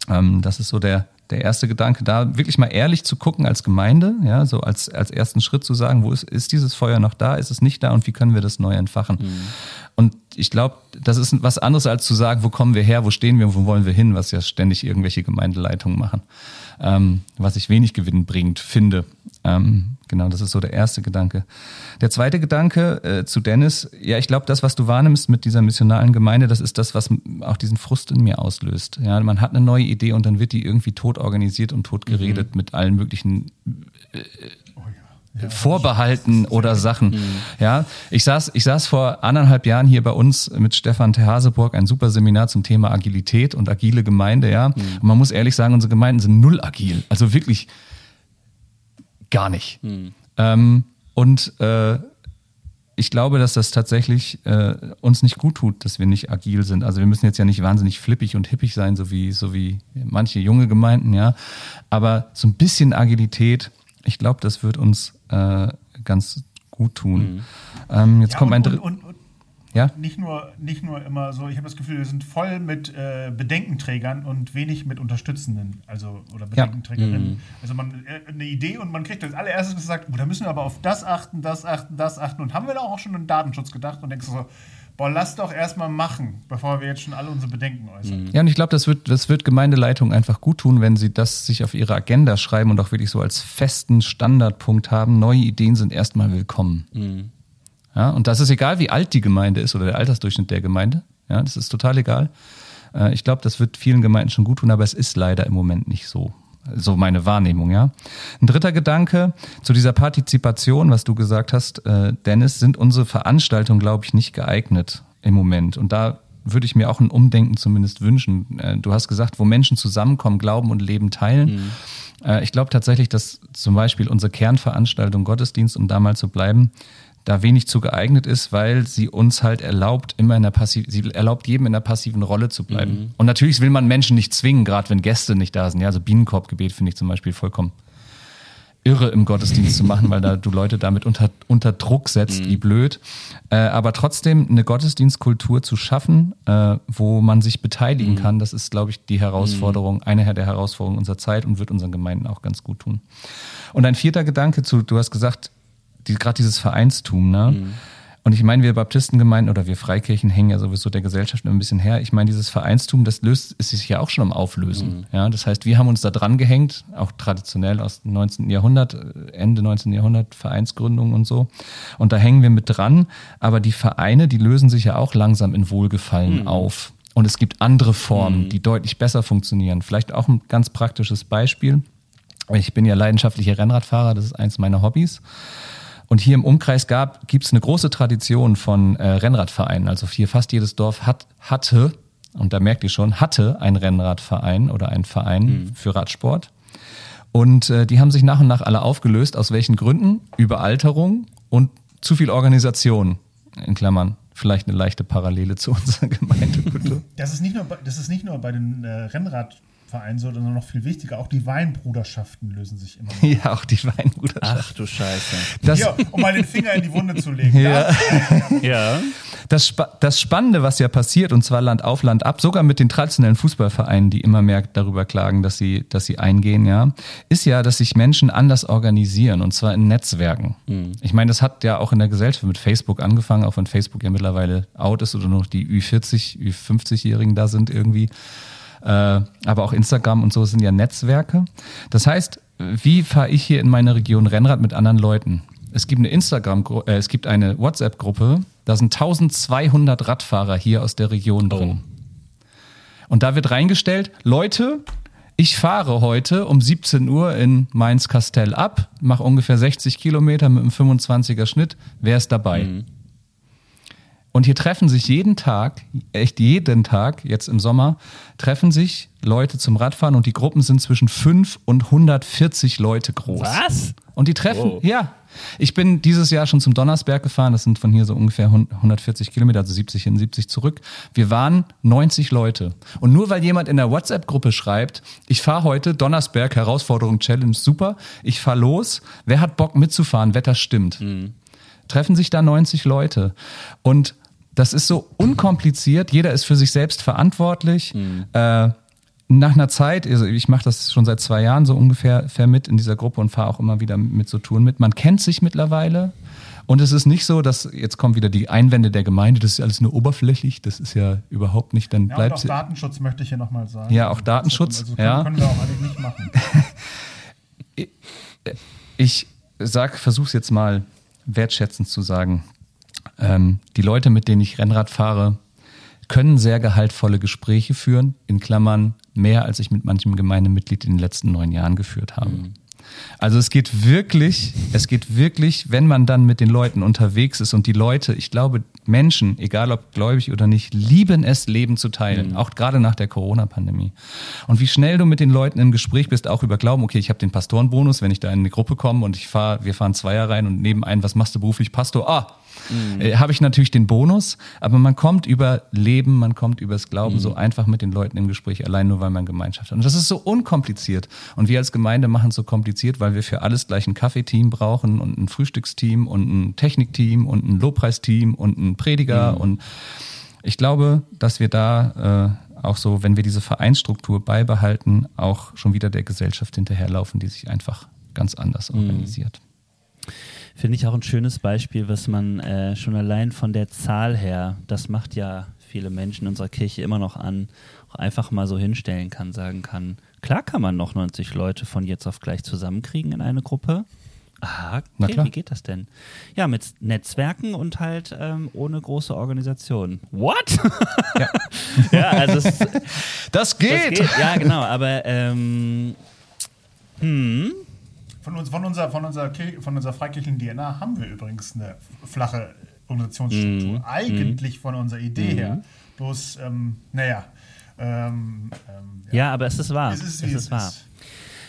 C: Ähm, das ist so der, der erste Gedanke, da wirklich mal ehrlich zu gucken als Gemeinde, ja, so als, als ersten Schritt zu sagen, wo ist, ist dieses Feuer noch da, ist es nicht da und wie können wir das neu entfachen? Mhm. Und ich glaube, das ist was anderes als zu sagen, wo kommen wir her, wo stehen wir, wo wollen wir hin, was ja ständig irgendwelche Gemeindeleitungen machen, ähm, was ich wenig Gewinn bringt, finde. Ähm, genau, das ist so der erste Gedanke. Der zweite Gedanke äh, zu Dennis, ja, ich glaube, das, was du wahrnimmst mit dieser missionalen Gemeinde, das ist das, was auch diesen Frust in mir auslöst. Ja, man hat eine neue Idee und dann wird die irgendwie tot organisiert und tot geredet mhm. mit allen möglichen äh, ja, Vorbehalten oder Sachen. Mhm. Ja, ich saß, ich saß vor anderthalb Jahren hier bei uns mit Stefan Terhaseburg, ein super Seminar zum Thema Agilität und agile Gemeinde, ja. Mhm. Und man muss ehrlich sagen, unsere Gemeinden sind null agil. Also wirklich gar nicht. Mhm. Ähm, und äh, ich glaube, dass das tatsächlich äh, uns nicht gut tut, dass wir nicht agil sind. Also wir müssen jetzt ja nicht wahnsinnig flippig und hippig sein, so wie, so wie manche junge Gemeinden, ja. Aber so ein bisschen Agilität, ich glaube, das wird uns äh, ganz gut tun. Mhm. Ähm, jetzt ja, kommt mein drittes.
B: Ja? Nicht nur, nicht nur immer so, ich habe das Gefühl, wir sind voll mit äh, Bedenkenträgern und wenig mit Unterstützenden, also oder Bedenkenträgerinnen. Ja. Mhm. Also man äh, eine Idee und man kriegt als allererstes gesagt, oh, da müssen wir aber auf das achten, das achten, das achten. Und haben wir da auch schon an Datenschutz gedacht und denkst so, boah, lass doch erstmal machen, bevor wir jetzt schon alle unsere Bedenken äußern.
C: Mhm. Ja, und ich glaube, das wird, das wird Gemeindeleitung einfach gut tun, wenn sie das sich auf ihre Agenda schreiben und auch wirklich so als festen Standardpunkt haben. Neue Ideen sind erstmal willkommen. Mhm. Ja, und das ist egal, wie alt die Gemeinde ist oder der Altersdurchschnitt der Gemeinde. Ja, das ist total egal. Äh, ich glaube, das wird vielen Gemeinden schon gut tun, aber es ist leider im Moment nicht so. So meine Wahrnehmung, ja. Ein dritter Gedanke zu dieser Partizipation, was du gesagt hast, äh, Dennis, sind unsere Veranstaltungen, glaube ich, nicht geeignet im Moment. Und da würde ich mir auch ein Umdenken zumindest wünschen. Äh, du hast gesagt, wo Menschen zusammenkommen, glauben und Leben teilen. Mhm. Äh, ich glaube tatsächlich, dass zum Beispiel unsere Kernveranstaltung Gottesdienst, um da mal zu bleiben, da wenig zu geeignet ist, weil sie uns halt erlaubt, immer in der passiv, sie erlaubt jedem in der passiven Rolle zu bleiben. Mhm. Und natürlich will man Menschen nicht zwingen, gerade wenn Gäste nicht da sind. Ja, also Bienenkorbgebet finde ich zum Beispiel vollkommen irre im Gottesdienst zu machen, weil da du Leute damit unter, unter Druck setzt, mhm. wie blöd. Äh, aber trotzdem eine Gottesdienstkultur zu schaffen, äh, wo man sich beteiligen mhm. kann, das ist, glaube ich, die Herausforderung, mhm. eine der Herausforderungen unserer Zeit und wird unseren Gemeinden auch ganz gut tun. Und ein vierter Gedanke zu, du hast gesagt, die, gerade dieses Vereinstum, ne? Mhm. Und ich meine, wir Baptistengemeinden oder wir Freikirchen hängen ja sowieso der Gesellschaft ein bisschen her. Ich meine, dieses Vereinstum, das löst, ist sich ja auch schon am Auflösen. Mhm. Ja, das heißt, wir haben uns da dran gehängt, auch traditionell aus dem 19. Jahrhundert, Ende 19. Jahrhundert, Vereinsgründung und so. Und da hängen wir mit dran. Aber die Vereine, die lösen sich ja auch langsam in Wohlgefallen mhm. auf. Und es gibt andere Formen, mhm. die deutlich besser funktionieren. Vielleicht auch ein ganz praktisches Beispiel. Ich bin ja leidenschaftlicher Rennradfahrer, das ist eins meiner Hobbys. Und hier im Umkreis gab, gibt es eine große Tradition von äh, Rennradvereinen. Also hier fast jedes Dorf hat, hatte, und da merkt ihr schon, hatte ein Rennradverein oder einen Verein mhm. für Radsport. Und äh, die haben sich nach und nach alle aufgelöst. Aus welchen Gründen? Überalterung und zu viel Organisation. In Klammern. Vielleicht eine leichte Parallele zu unserer Gemeindekultur.
B: Das ist nicht nur bei, das ist nicht nur bei den äh, Rennrad Verein, sondern noch viel wichtiger, auch die Weinbruderschaften lösen sich immer.
C: Mehr. Ja, auch die Weinbruderschaften.
A: Ach du Scheiße.
B: Das, Hier, um mal den Finger in die Wunde zu legen. Ja.
C: ja. Das, das Spannende, was ja passiert, und zwar Land auf Land ab, sogar mit den traditionellen Fußballvereinen, die immer mehr darüber klagen, dass sie, dass sie eingehen, ja, ist ja, dass sich Menschen anders organisieren, und zwar in Netzwerken. Mhm. Ich meine, das hat ja auch in der Gesellschaft mit Facebook angefangen, auch wenn Facebook ja mittlerweile out ist oder noch die Ü40, Ü50-Jährigen da sind irgendwie aber auch Instagram und so sind ja Netzwerke. Das heißt, wie fahre ich hier in meiner Region Rennrad mit anderen Leuten? Es gibt eine Instagram, äh, es gibt eine WhatsApp-Gruppe, da sind 1200 Radfahrer hier aus der Region drin. Oh. Und da wird reingestellt, Leute, ich fahre heute um 17 Uhr in Mainz-Kastell ab, mache ungefähr 60 Kilometer mit einem 25er Schnitt. Wer ist dabei? Mhm. Und hier treffen sich jeden Tag, echt jeden Tag, jetzt im Sommer, treffen sich Leute zum Radfahren und die Gruppen sind zwischen 5 und 140 Leute groß.
A: Was?
C: Und die treffen, wow. ja. Ich bin dieses Jahr schon zum Donnersberg gefahren, das sind von hier so ungefähr 140 Kilometer, also 70 hin, 70 zurück. Wir waren 90 Leute. Und nur weil jemand in der WhatsApp-Gruppe schreibt, ich fahre heute Donnersberg, Herausforderung, Challenge, super, ich fahre los, wer hat Bock mitzufahren, Wetter stimmt. Mhm. Treffen sich da 90 Leute. Und das ist so unkompliziert. Jeder ist für sich selbst verantwortlich. Mhm. Äh, nach einer Zeit, also ich mache das schon seit zwei Jahren so ungefähr mit in dieser Gruppe und fahre auch immer wieder mit so Touren mit. Man kennt sich mittlerweile. Und es ist nicht so, dass jetzt kommen wieder die Einwände der Gemeinde, das ist alles nur oberflächlich, das ist ja überhaupt nicht, dann
B: ja,
C: bleibt
B: auch Datenschutz möchte ich hier nochmal sagen.
C: Ja, auch Datenschutz.
B: Also
C: können, ja.
B: können wir auch eigentlich nicht machen.
C: ich sag, versuch's jetzt mal wertschätzend zu sagen. Ähm, die Leute, mit denen ich Rennrad fahre, können sehr gehaltvolle Gespräche führen, in Klammern mehr, als ich mit manchem Gemeindemitglied in den letzten neun Jahren geführt habe. Mhm. Also es geht wirklich, es geht wirklich, wenn man dann mit den Leuten unterwegs ist und die Leute, ich glaube, Menschen, egal ob gläubig oder nicht, lieben es, Leben zu teilen, mhm. auch gerade nach der Corona-Pandemie. Und wie schnell du mit den Leuten im Gespräch bist, auch über Glauben, okay, ich habe den Pastorenbonus, wenn ich da in eine Gruppe komme und ich fahre, wir fahren Zweier rein und nebenein, was machst du beruflich, Pastor? Ah, mhm. äh, habe ich natürlich den Bonus, aber man kommt über Leben, man kommt übers Glauben mhm. so einfach mit den Leuten im Gespräch, allein nur weil man Gemeinschaft hat. Und das ist so unkompliziert. Und wir als Gemeinde machen es so kompliziert, weil wir für alles gleich ein Kaffeeteam brauchen und ein Frühstücksteam und ein Technikteam und ein Lobpreisteam und ein Prediger. Mhm. Und ich glaube, dass wir da äh, auch so, wenn wir diese Vereinsstruktur beibehalten, auch schon wieder der Gesellschaft hinterherlaufen, die sich einfach ganz anders mhm.
A: Finde ich auch ein schönes Beispiel, was man äh, schon allein von der Zahl her, das macht ja viele Menschen in unserer Kirche immer noch an, auch einfach mal so hinstellen kann, sagen kann, klar kann man noch 90 Leute von jetzt auf gleich zusammenkriegen in eine Gruppe. Ah, okay, wie geht das denn? Ja, mit Netzwerken und halt ähm, ohne große Organisation. What? Ja, ja also es,
C: das, geht. das geht.
A: Ja, genau, aber ähm,
B: Hm. Von, uns, von, unserer, von, unserer, von unserer freikirchlichen DNA haben wir übrigens eine flache Organisationsstruktur. Mhm. Eigentlich von unserer Idee mhm. her. Bloß, ähm, naja. Ähm,
A: ähm, ja. ja. aber es ist wahr. Es ist, es ist wahr. Ist.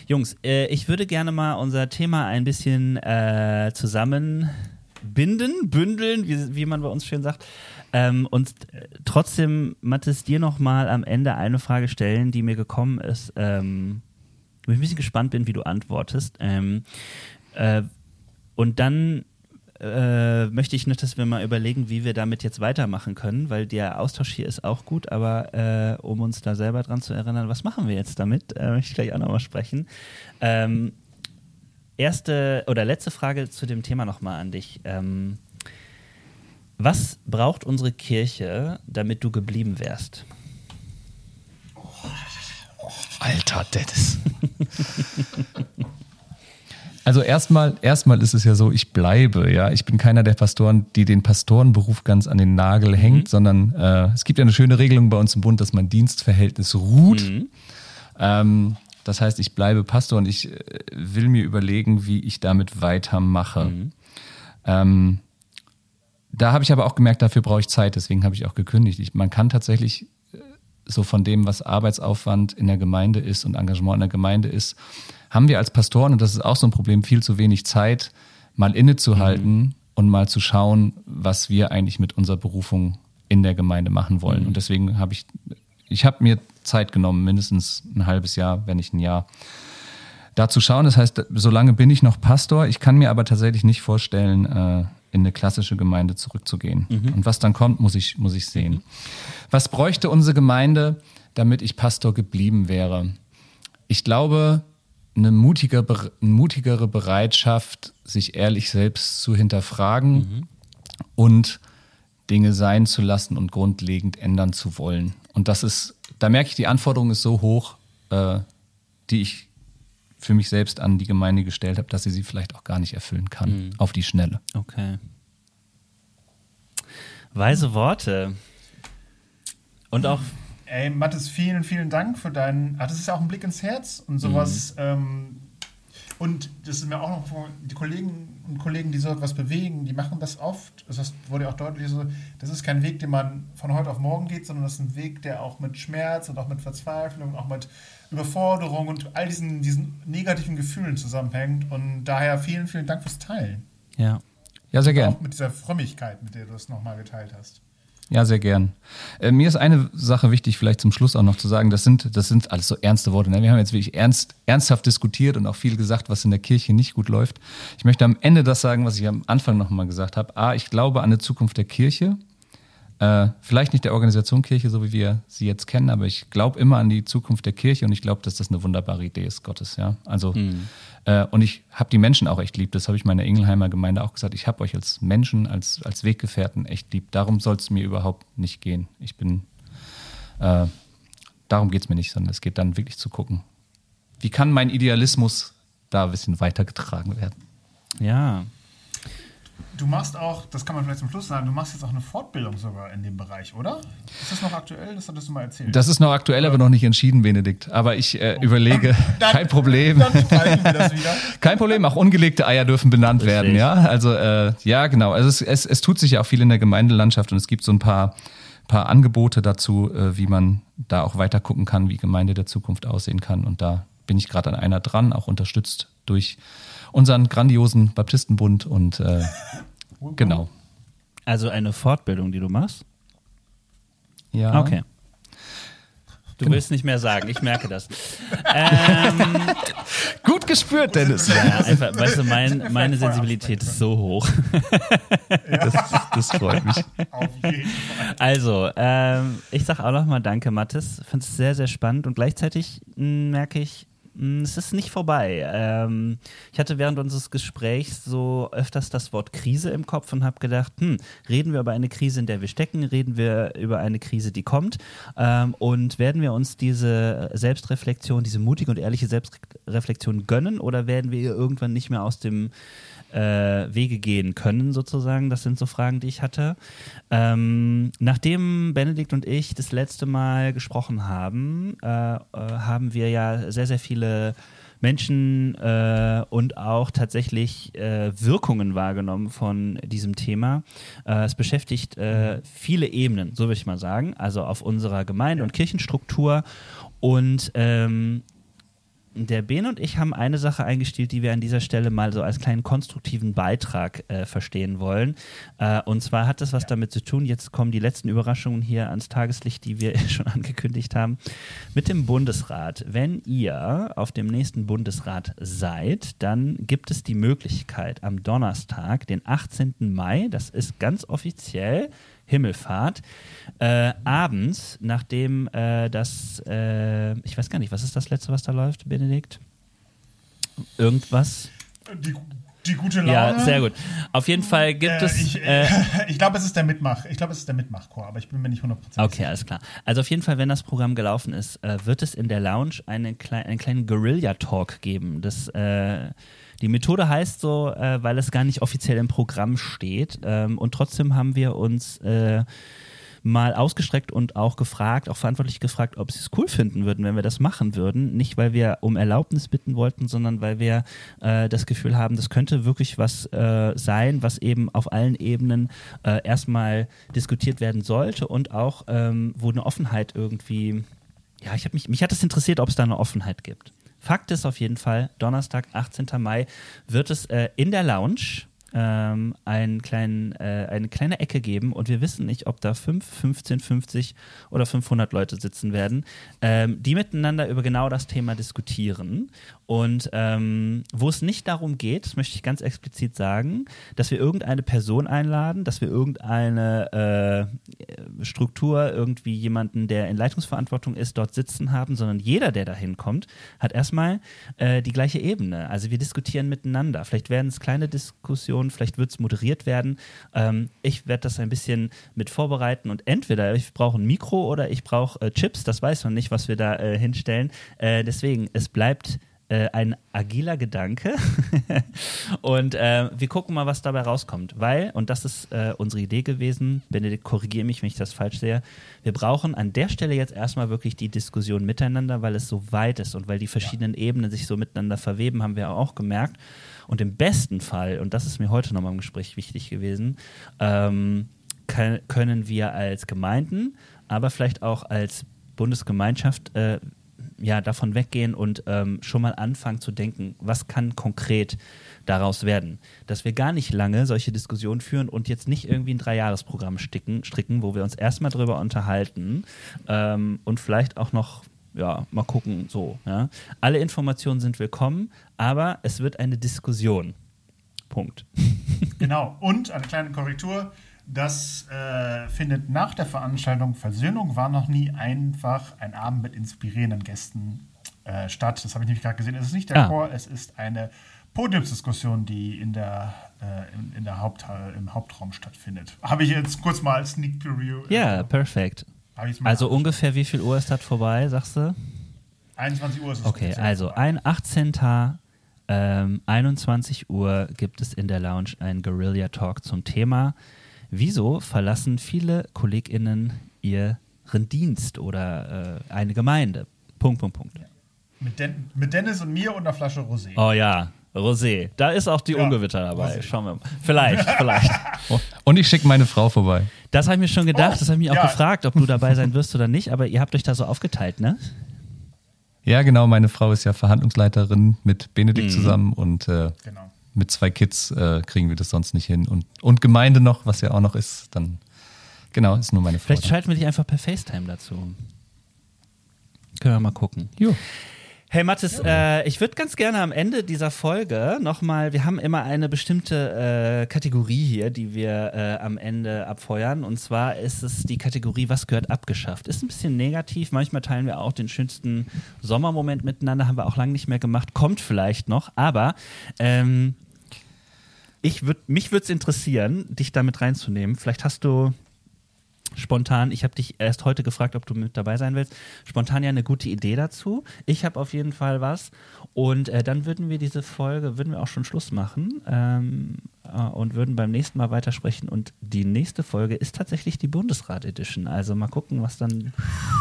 A: Jungs, äh, ich würde gerne mal unser Thema ein bisschen äh, zusammenbinden, bündeln, wie, wie man bei uns schön sagt. Ähm, und trotzdem, Mathis, dir noch mal am Ende eine Frage stellen, die mir gekommen ist. Ähm, wo ich ein bisschen gespannt bin, wie du antwortest. Ähm, äh, und dann äh, möchte ich nicht, dass wir mal überlegen, wie wir damit jetzt weitermachen können, weil der Austausch hier ist auch gut, aber äh, um uns da selber dran zu erinnern, was machen wir jetzt damit, äh, möchte ich gleich auch nochmal sprechen. Ähm, erste oder letzte Frage zu dem Thema nochmal an dich. Ähm, was braucht unsere Kirche, damit du geblieben wärst?
C: Alter, Dennis. Also erstmal, erstmal ist es ja so, ich bleibe, ja. Ich bin keiner der Pastoren, die den Pastorenberuf ganz an den Nagel hängt, mhm. sondern äh, es gibt ja eine schöne Regelung bei uns im Bund, dass mein Dienstverhältnis ruht. Mhm. Ähm, das heißt, ich bleibe Pastor und ich äh, will mir überlegen, wie ich damit weitermache. Mhm. Ähm, da habe ich aber auch gemerkt, dafür brauche ich Zeit, deswegen habe ich auch gekündigt. Ich, man kann tatsächlich so von dem, was Arbeitsaufwand in der Gemeinde ist und Engagement in der Gemeinde ist, haben wir als Pastoren, und das ist auch so ein Problem, viel zu wenig Zeit, mal innezuhalten mhm. und mal zu schauen, was wir eigentlich mit unserer Berufung in der Gemeinde machen wollen. Mhm. Und deswegen habe ich, ich habe mir Zeit genommen, mindestens ein halbes Jahr, wenn nicht ein Jahr, da zu schauen. Das heißt, solange bin ich noch Pastor. Ich kann mir aber tatsächlich nicht vorstellen, äh, in eine klassische Gemeinde zurückzugehen. Mhm. Und was dann kommt, muss ich, muss ich sehen. Mhm. Was bräuchte unsere Gemeinde, damit ich Pastor geblieben wäre? Ich glaube, eine mutige, mutigere Bereitschaft, sich ehrlich selbst zu hinterfragen mhm. und Dinge sein zu lassen und grundlegend ändern zu wollen. Und das ist, da merke ich, die Anforderung ist so hoch, äh, die ich für mich selbst an die Gemeinde gestellt habe, dass sie sie vielleicht auch gar nicht erfüllen kann, mhm. auf die Schnelle.
A: Okay. Weise Worte. Und auch.
B: Ey, Mathis, vielen, vielen Dank für deinen. Ach, das ist ja auch ein Blick ins Herz und sowas. Mhm. Ähm, und das ist mir auch noch von die Kollegen und Kollegen, die so etwas bewegen, die machen das oft. Das wurde ja auch deutlich so, das ist kein Weg, den man von heute auf morgen geht, sondern das ist ein Weg, der auch mit Schmerz und auch mit Verzweiflung, auch mit Überforderung und all diesen, diesen negativen Gefühlen zusammenhängt. Und daher vielen, vielen Dank fürs Teilen.
A: Ja.
C: Ja, sehr gern.
B: Auch mit dieser Frömmigkeit, mit der du es nochmal geteilt hast.
C: Ja, sehr gern. Äh, mir ist eine Sache wichtig, vielleicht zum Schluss auch noch zu sagen. Das sind, das sind alles so ernste Worte. Ne? Wir haben jetzt wirklich ernst, ernsthaft diskutiert und auch viel gesagt, was in der Kirche nicht gut läuft. Ich möchte am Ende das sagen, was ich am Anfang nochmal gesagt habe. A, ich glaube an eine Zukunft der Kirche. Äh, vielleicht nicht der Organisation Kirche, so wie wir sie jetzt kennen, aber ich glaube immer an die Zukunft der Kirche und ich glaube, dass das eine wunderbare Idee ist Gottes. Ja, also mhm. äh, und ich habe die Menschen auch echt lieb. Das habe ich meiner Ingelheimer Gemeinde auch gesagt. Ich habe euch als Menschen, als als Weggefährten echt lieb. Darum soll es mir überhaupt nicht gehen. Ich bin äh, darum geht es mir nicht, sondern es geht dann wirklich zu gucken, wie kann mein Idealismus da ein bisschen weitergetragen werden.
A: Ja,
B: Du machst auch, das kann man vielleicht zum Schluss sagen, du machst jetzt auch eine Fortbildung sogar in dem Bereich, oder? Ist das noch aktuell? Das hattest du mal erzählt.
C: Das ist noch aktuell, aber noch nicht entschieden, Benedikt. Aber ich äh, oh. überlege, dann, kein Problem. Dann wir das wieder. kein Problem, auch ungelegte Eier dürfen benannt Richtig. werden, ja? Also, äh, ja, genau. Also, es, es, es tut sich ja auch viel in der Gemeindelandschaft und es gibt so ein paar, paar Angebote dazu, äh, wie man da auch weiter gucken kann, wie Gemeinde der Zukunft aussehen kann. Und da bin ich gerade an einer dran, auch unterstützt durch unseren grandiosen Baptistenbund und äh, genau.
A: Also eine Fortbildung, die du machst?
C: Ja.
A: Okay. Du genau. willst nicht mehr sagen, ich merke das. ähm,
C: Gut gespürt, Dennis.
A: Ja, einfach, weißt du, mein, meine Sensibilität ist so hoch.
C: das, das, freut mich.
A: Also, ähm, ich sag auch nochmal Danke, Mathis. Fand es sehr, sehr spannend und gleichzeitig hm, merke ich, es ist nicht vorbei. Ähm, ich hatte während unseres Gesprächs so öfters das Wort Krise im Kopf und habe gedacht, hm, reden wir über eine Krise, in der wir stecken, reden wir über eine Krise, die kommt ähm, und werden wir uns diese Selbstreflexion, diese mutige und ehrliche Selbstreflexion gönnen oder werden wir ihr irgendwann nicht mehr aus dem Wege gehen können, sozusagen. Das sind so Fragen, die ich hatte. Ähm, nachdem Benedikt und ich das letzte Mal gesprochen haben, äh, äh, haben wir ja sehr, sehr viele Menschen äh, und auch tatsächlich äh, Wirkungen wahrgenommen von diesem Thema. Äh, es beschäftigt äh, viele Ebenen, so würde ich mal sagen, also auf unserer Gemeinde- und Kirchenstruktur und ähm, der Ben und ich haben eine Sache eingestellt, die wir an dieser Stelle mal so als kleinen konstruktiven Beitrag äh, verstehen wollen. Äh, und zwar hat das was damit zu tun, jetzt kommen die letzten Überraschungen hier ans Tageslicht, die wir schon angekündigt haben, mit dem Bundesrat. Wenn ihr auf dem nächsten Bundesrat seid, dann gibt es die Möglichkeit am Donnerstag, den 18. Mai, das ist ganz offiziell, Himmelfahrt. Äh, abends, nachdem äh, das, äh, ich weiß gar nicht, was ist das letzte, was da läuft, Benedikt? Irgendwas?
B: Die, die gute Laune.
A: Ja, sehr gut. Auf jeden Fall gibt
B: Äh,
A: es.
B: ich
A: äh,
B: ich glaube, es ist der Mitmach. Ich glaube, es ist der Mitmachchor, aber ich bin mir nicht 100%
A: Okay, alles klar. Also auf jeden Fall, wenn das Programm gelaufen ist, äh, wird es in der Lounge eine einen kleinen Guerilla-Talk geben. Das, die Methode heißt so, äh, weil es gar nicht offiziell im Programm steht. Ähm, und trotzdem haben wir uns äh, mal ausgestreckt und auch gefragt, auch verantwortlich gefragt, ob sie es cool finden würden, wenn wir das machen würden. Nicht, weil wir um Erlaubnis bitten wollten, sondern weil wir äh, das Gefühl haben, das könnte wirklich was äh, sein, was eben auf allen Ebenen äh, erstmal diskutiert werden sollte und auch, ähm, wo eine Offenheit irgendwie, ja, ich habe mich, mich hat es interessiert, ob es da eine Offenheit gibt. Fakt ist auf jeden Fall, Donnerstag, 18. Mai, wird es äh, in der Lounge ähm, einen kleinen, äh, eine kleine Ecke geben und wir wissen nicht, ob da 5, 15, 50 oder 500 Leute sitzen werden, ähm, die miteinander über genau das Thema diskutieren und ähm, wo es nicht darum geht, möchte ich ganz explizit sagen, dass wir irgendeine Person einladen, dass wir irgendeine äh, Struktur, irgendwie jemanden, der in Leitungsverantwortung ist, dort sitzen haben, sondern jeder, der da hinkommt, hat erstmal äh, die gleiche Ebene. Also wir diskutieren miteinander. Vielleicht werden es kleine Diskussionen, vielleicht wird es moderiert werden. Ähm, ich werde das ein bisschen mit vorbereiten und entweder ich brauche ein Mikro oder ich brauche äh, Chips, das weiß man nicht, was wir da äh, hinstellen. Äh, deswegen, es bleibt äh, ein agiler Gedanke. und äh, wir gucken mal, was dabei rauskommt. Weil, und das ist äh, unsere Idee gewesen, Benedikt, korrigiere mich, wenn ich das falsch sehe, wir brauchen an der Stelle jetzt erstmal wirklich die Diskussion miteinander, weil es so weit ist und weil die verschiedenen Ebenen sich so miteinander verweben, haben wir auch gemerkt. Und im besten Fall, und das ist mir heute nochmal im Gespräch wichtig gewesen, ähm, können wir als Gemeinden, aber vielleicht auch als Bundesgemeinschaft äh, ja, davon weggehen und ähm, schon mal anfangen zu denken, was kann konkret daraus werden. Dass wir gar nicht lange solche Diskussionen führen und jetzt nicht irgendwie ein Dreijahresprogramm sticken, stricken, wo wir uns erstmal drüber unterhalten ähm, und vielleicht auch noch, ja, mal gucken, so. Ja. Alle Informationen sind willkommen, aber es wird eine Diskussion. Punkt.
B: Genau. Und eine kleine Korrektur. Das äh, findet nach der Veranstaltung Versöhnung war noch nie einfach ein Abend mit inspirierenden Gästen äh, statt. Das habe ich nämlich gerade gesehen. Es ist nicht der
A: Ah.
B: Chor, es ist eine Podiumsdiskussion, die in der, äh, in, in der Haupt, im Hauptraum stattfindet. Habe ich jetzt kurz mal als Sneak Preview. äh,
A: Ja, perfekt. Also ungefähr wie viel Uhr ist das vorbei, sagst du?
B: 21 Uhr ist es.
A: Okay, also ein 18. Ähm, 21 Uhr gibt es in der Lounge einen Guerilla Talk zum Thema Wieso verlassen viele KollegInnen ihren Dienst oder äh, eine Gemeinde? Punkt, Punkt, Punkt.
B: Mit, Den mit Dennis und mir und einer Flasche Rosé.
A: Oh ja, Rosé. Da ist auch die
B: Ja,
A: Ungewitter dabei.
B: Rosé.
A: Schauen wir mal. Vielleicht, vielleicht.
C: Und ich schicke meine Frau vorbei.
A: Das habe ich mir schon gedacht.
B: Oh,
A: das habe ich mich auch
B: ja.
A: gefragt, ob du dabei sein wirst oder nicht. Aber ihr habt euch da so aufgeteilt, ne?
C: Ja, genau, meine Frau ist ja Verhandlungsleiterin mit Benedikt
A: Mhm.
C: zusammen und äh,
B: Genau.
C: mit zwei Kids äh, kriegen wir das sonst nicht hin. Und, und Gemeinde noch, was ja auch noch ist, dann genau, ist nur meine Frau.
A: Vielleicht schalten wir dich einfach per FaceTime dazu. Können wir mal gucken.
C: Jo.
A: Hey Mathis, äh, ich würde ganz gerne am Ende dieser Folge nochmal, wir haben immer eine bestimmte äh, Kategorie hier, die wir äh, am Ende abfeuern. Und zwar ist es die Kategorie, was gehört abgeschafft. Ist ein bisschen negativ, manchmal teilen wir auch den schönsten Sommermoment miteinander, haben wir auch lange nicht mehr gemacht, kommt vielleicht noch, aber ähm, ich würd, mich würde es interessieren, dich damit reinzunehmen. Vielleicht hast du spontan, ich habe dich erst heute gefragt, ob du mit dabei sein willst, spontan ja eine gute Idee dazu. Ich habe auf jeden Fall was. Und äh, dann würden wir diese Folge, würden wir auch schon Schluss machen ähm, äh, und würden beim nächsten Mal weitersprechen. Und die nächste Folge ist tatsächlich die Bundesrat-Edition. Also mal gucken, was dann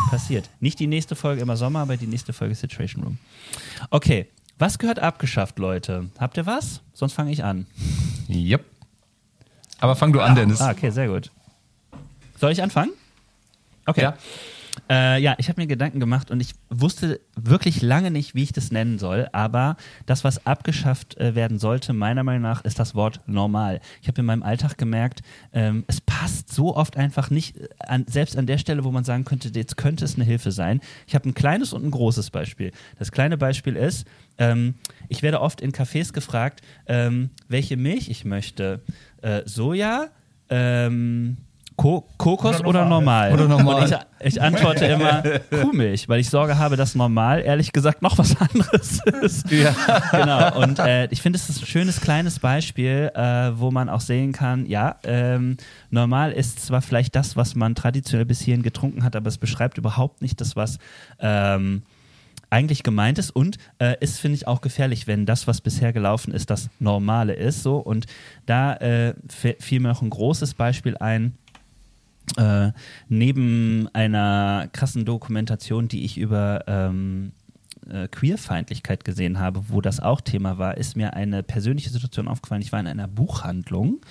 A: passiert. Nicht die nächste Folge immer Sommer, aber die nächste Folge Situation Room. Okay, Was gehört abgeschafft, Leute? Habt ihr was? Sonst fange ich an.
C: Yep. Aber fang du an, Dennis.
A: Ah, okay, sehr gut. Soll ich anfangen? Okay.
C: Ja.
A: Äh, ja, ich habe mir Gedanken gemacht und ich wusste wirklich lange nicht, wie ich das nennen soll. Aber das, was abgeschafft äh, werden sollte, meiner Meinung nach, ist das Wort normal. Ich habe in meinem Alltag gemerkt, ähm, es passt so oft einfach nicht, äh, an, selbst an der Stelle, wo man sagen könnte, jetzt könnte es eine Hilfe sein. Ich habe ein kleines und ein großes Beispiel. Das kleine Beispiel ist, ähm, ich werde oft in Cafés gefragt, ähm, welche Milch ich möchte. Äh, Soja, ähm, Ko Kokos oder
B: Oder
A: normal?
B: normal.
C: Oder normal.
A: Und ich, ich antworte immer Kuhmilch, weil ich Sorge habe, dass normal ehrlich gesagt noch was anderes ist.
C: Ja.
A: Genau. Und äh, ich finde, es ist ein schönes kleines Beispiel, äh, wo man auch sehen kann, ja, ähm, normal ist zwar vielleicht das, was man traditionell bis hierhin getrunken hat, aber es beschreibt überhaupt nicht das, was ähm, eigentlich gemeint ist und äh, ist, finde ich, auch gefährlich, wenn das, was bisher gelaufen ist, das Normale ist. So. Und da äh, fiel mir noch ein großes Beispiel ein. Äh, neben einer krassen Dokumentation, die ich über ähm, äh, Queerfeindlichkeit gesehen habe, wo das auch Thema war, ist mir eine persönliche Situation aufgefallen. Ich war in einer Buchhandlung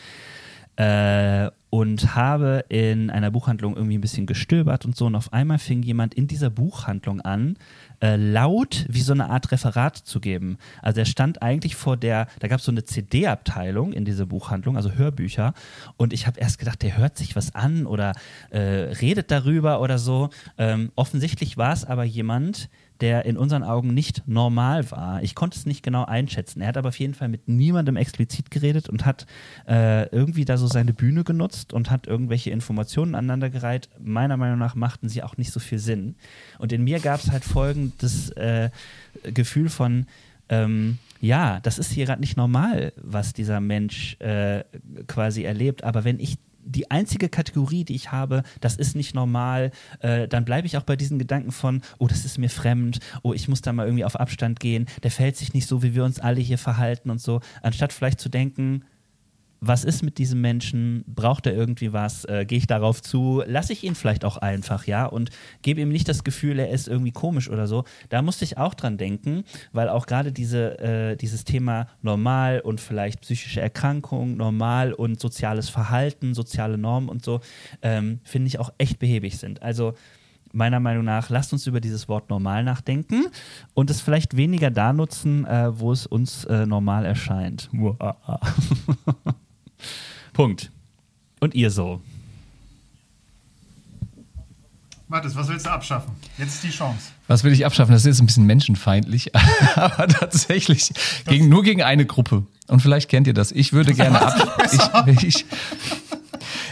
A: äh, und habe in einer Buchhandlung irgendwie ein bisschen gestöbert und so. Und auf einmal fing jemand in dieser Buchhandlung an, äh, laut wie so eine Art Referat zu geben. Also er stand eigentlich vor der, da gab es so eine CD-Abteilung in dieser Buchhandlung, also Hörbücher. Und ich habe erst gedacht, der hört sich was an oder äh, redet darüber oder so. Ähm, offensichtlich war es aber jemand, der in unseren Augen nicht normal war. Ich konnte es nicht genau einschätzen. Er hat aber auf jeden Fall mit niemandem explizit geredet und hat äh, irgendwie da so seine Bühne genutzt und hat irgendwelche Informationen aneinandergereiht. Meiner Meinung nach machten sie auch nicht so viel Sinn. Und in mir gab es halt folgendes äh, Gefühl von, ähm, ja, das ist hier gerade nicht normal, was dieser Mensch äh, quasi erlebt. Aber wenn ich die einzige Kategorie, die ich habe, das ist nicht normal, äh, dann bleibe ich auch bei diesen Gedanken von, oh, das ist mir fremd, oh, ich muss da mal irgendwie auf Abstand gehen, der fällt sich nicht so, wie wir uns alle hier verhalten und so, anstatt vielleicht zu denken, was ist mit diesem Menschen? Braucht er irgendwie was? Äh, Gehe ich darauf zu? Lasse ich ihn vielleicht auch einfach, ja? Und gebe ihm nicht das Gefühl, er ist irgendwie komisch oder so. Da musste ich auch dran denken, weil auch gerade diese, äh, dieses Thema normal und vielleicht psychische Erkrankung, normal und soziales Verhalten, soziale Normen und so, ähm, finde ich auch echt behäbig sind. Also meiner Meinung nach, lasst uns über dieses Wort normal nachdenken und es vielleicht weniger da nutzen, äh, wo es uns äh, normal erscheint. Punkt. Und ihr so.
B: Mathis, was willst du abschaffen? Jetzt ist die Chance.
C: Was will ich abschaffen? Das ist jetzt ein bisschen menschenfeindlich, aber tatsächlich gegen, nur gegen eine Gruppe. Und vielleicht kennt ihr das. Ich würde gerne abschaffen. Ich, ich,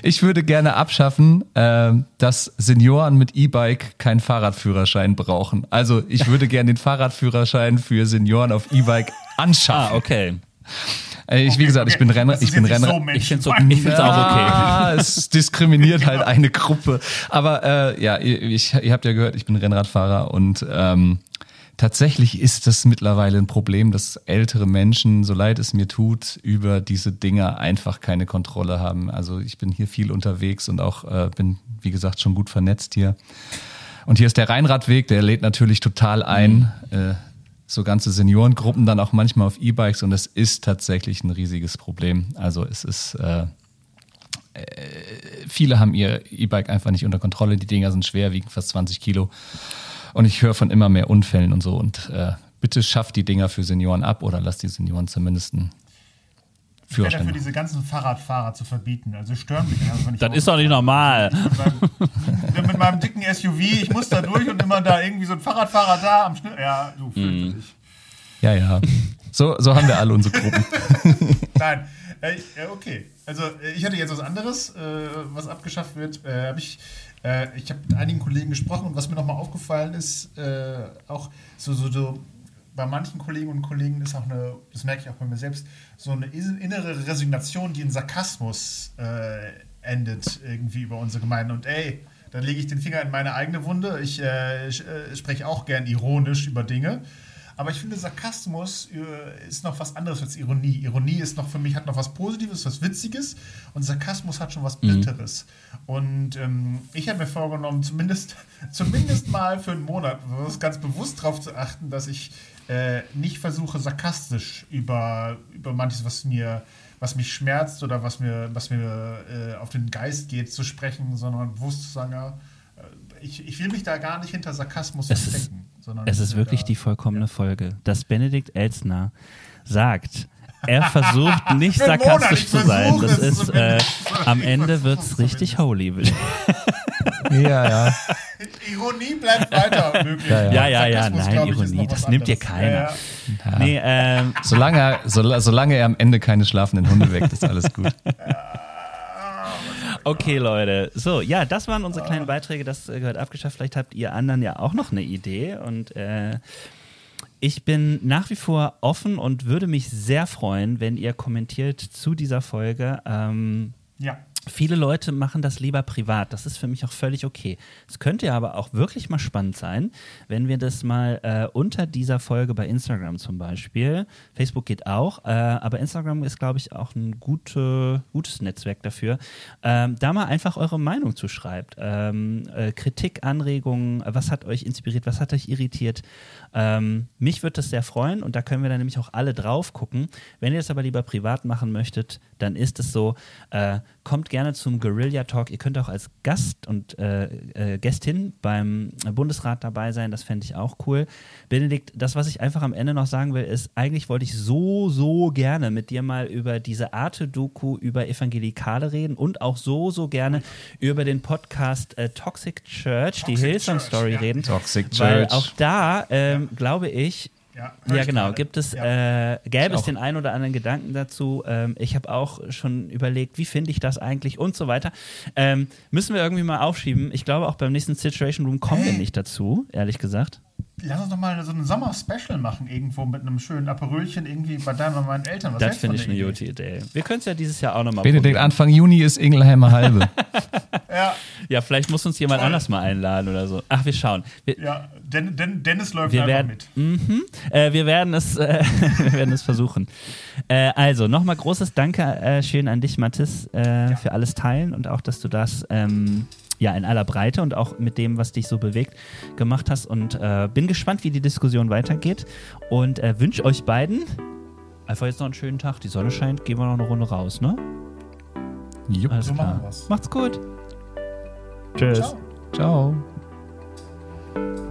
C: ich würde gerne abschaffen, äh, dass Senioren mit E-Bike keinen Fahrradführerschein brauchen. Also ich würde gerne den Fahrradführerschein für Senioren auf E-Bike anschaffen.
A: Ah, okay.
C: Äh, Ich, wie gesagt, ich bin Renner. Ich bin Renner.
B: So
A: Ich finde es auch okay.
C: Ah, es diskriminiert halt eine Gruppe. Aber äh, ja, ihr, ich, ihr habt ja gehört, ich bin Rennradfahrer und ähm, tatsächlich ist das mittlerweile ein Problem, dass ältere Menschen, so leid es mir tut, über diese Dinger einfach keine Kontrolle haben. Also ich bin hier viel unterwegs und auch äh, bin, wie gesagt, schon gut vernetzt hier. Und hier ist der Rheinradweg, der lädt natürlich total ein. Äh, so ganze Seniorengruppen dann auch manchmal auf E-Bikes und es ist tatsächlich ein riesiges Problem. Also es ist, äh, äh, viele haben ihr E-Bike einfach nicht unter Kontrolle. Die Dinger sind schwer, wiegen fast 20 Kilo. Und ich höre von immer mehr Unfällen und so. Und äh, bitte schafft die Dinger für Senioren ab oder lasst die Senioren zumindest einen
B: Ich wäre dafür, diese ganzen Fahrradfahrer zu verbieten. Also stören mich. Wenn ich
A: Das
B: auch-
A: ist doch nicht normal.
B: Mit meinem, mit meinem dicken SUV, ich muss da durch und immer da irgendwie so ein Fahrradfahrer da am Schnitt. Ja, du fürchterlich.
C: Ja, ja. So, so haben wir alle unsere Gruppen.
B: Nein, äh, äh, okay. Also äh, ich hatte jetzt was anderes, äh, was abgeschafft wird. Äh, hab ich äh, ich habe mit einigen Kollegen gesprochen und was mir nochmal aufgefallen ist, äh, auch so, so, so bei manchen Kolleginnen und Kollegen ist auch eine, das merke ich auch bei mir selbst, so eine innere Resignation, die in Sarkasmus äh, endet irgendwie über unsere Gemeinde. Und ey, dann lege ich den Finger in meine eigene Wunde. Ich äh, äh, spreche auch gern ironisch über Dinge. Aber ich finde, Sarkasmus äh, ist noch was anderes als Ironie. Ironie ist noch für mich, hat noch was Positives, was Witziges und Sarkasmus hat schon was
A: Mhm.
B: Bitteres. Und ähm, ich habe mir vorgenommen, zumindest, zumindest mal für einen Monat ganz bewusst darauf zu achten, dass ich äh, nicht versuche, sarkastisch über, über manches, was mir was mich schmerzt oder was mir, was mir äh, auf den Geist geht, zu sprechen, sondern bewusst zu sagen, ja, äh, ich, ich will mich da gar nicht hinter Sarkasmus
A: Es ist-
B: verstecken. sondern
A: Es ist
B: will
A: wirklich
B: da-
A: die vollkommene Folge, dass Benedikt Elsner sagt, er versucht nicht sarkastisch zu sein. Das ist äh, am Ende wird's
B: es
A: richtig holy.
C: Ja, ja.
B: Ironie bleibt weiter möglich.
C: Ja,
A: Ja, ja, ja, nein,
B: ich,
A: Ironie, das nimmt dir
B: anderes.
A: keiner.
B: Ja, ja.
A: Nee, ähm,
C: Solange, er- so, solange er am Ende keine schlafenden Hunde weckt, ist alles gut.
A: Okay, Leute. So, ja, das waren unsere kleinen Beiträge. Das äh, gehört abgeschafft. Vielleicht habt ihr anderen ja auch noch eine Idee. Und äh, ich bin nach wie vor offen und würde mich sehr freuen, wenn ihr kommentiert zu dieser Folge. Ähm,
B: ja.
A: Viele Leute machen das lieber privat. Das ist für mich auch völlig okay. Es könnte ja aber auch wirklich mal spannend sein, wenn wir das mal äh, unter dieser Folge bei Instagram zum Beispiel, Facebook geht auch, äh, aber Instagram ist, glaube ich, auch ein gute, gutes Netzwerk dafür, ähm, da mal einfach eure Meinung zu schreibt. Ähm, äh, Kritik, Anregungen, was hat euch inspiriert, was hat euch irritiert. Ähm, mich würde das sehr freuen und da können wir dann nämlich auch alle drauf gucken. Wenn ihr das aber lieber privat machen möchtet, dann ist es so, äh, kommt gerne zum Guerilla Talk. Ihr könnt auch als Gast und äh, äh, Gästin beim Bundesrat dabei sein. Das fände ich auch cool. Benedikt, das, was ich einfach am Ende noch sagen will, ist, eigentlich wollte ich so, so gerne mit dir mal über diese Arte-Doku über Evangelikale reden und auch so, so gerne über den Podcast äh, Toxic Church, die
B: Toxic
A: Hillsong
B: Church,
A: Story
B: ja.
A: reden.
C: Toxic
A: Weil
C: Church.
A: auch da, ähm, glaube ich,
B: Ja,
A: ja,
B: ich
A: genau.
B: gerade.
A: Gibt es,
B: Ja.
A: äh, gäbe es
C: auch.
A: den einen oder anderen Gedanken dazu? Ähm, ich habe auch schon überlegt, wie finde ich das eigentlich und so weiter. Ähm, müssen wir irgendwie mal aufschieben. Ich glaube, auch beim nächsten Situation Room kommen wir nicht dazu, ehrlich gesagt.
B: Lass uns doch mal so ein Sommer-Special machen, irgendwo mit einem schönen Aperölchen irgendwie bei deinen und meinen Eltern. Was
A: das finde ich eine gute Idee. Wir können es ja dieses Jahr auch nochmal
C: Benedikt,
A: probieren.
C: Anfang Juni ist Ingelheimer Halbe.
B: Ja,
A: Ja, vielleicht muss uns jemand
B: Toll.
A: anders mal einladen oder so. Ach, wir schauen. Wir,
B: ja. Den, den, Dennis läuft
A: wir
B: einfach
A: werden,
B: mit.
A: Mhm. Äh, wir werden es, äh, wir werden es versuchen. Äh, also nochmal großes Danke äh, schön an dich, Mathis, äh, für alles teilen und auch, dass du das ähm, ja in aller Breite und auch mit dem, was dich so bewegt, gemacht hast. Und äh, bin gespannt, wie die Diskussion weitergeht und äh, wünsche euch beiden einfach jetzt noch einen schönen Tag. Die Sonne scheint, gehen wir noch eine Runde raus, ne?
C: Jupp.
A: Alles klar. Macht's gut. Tschüss.
B: Ciao.
C: Ciao.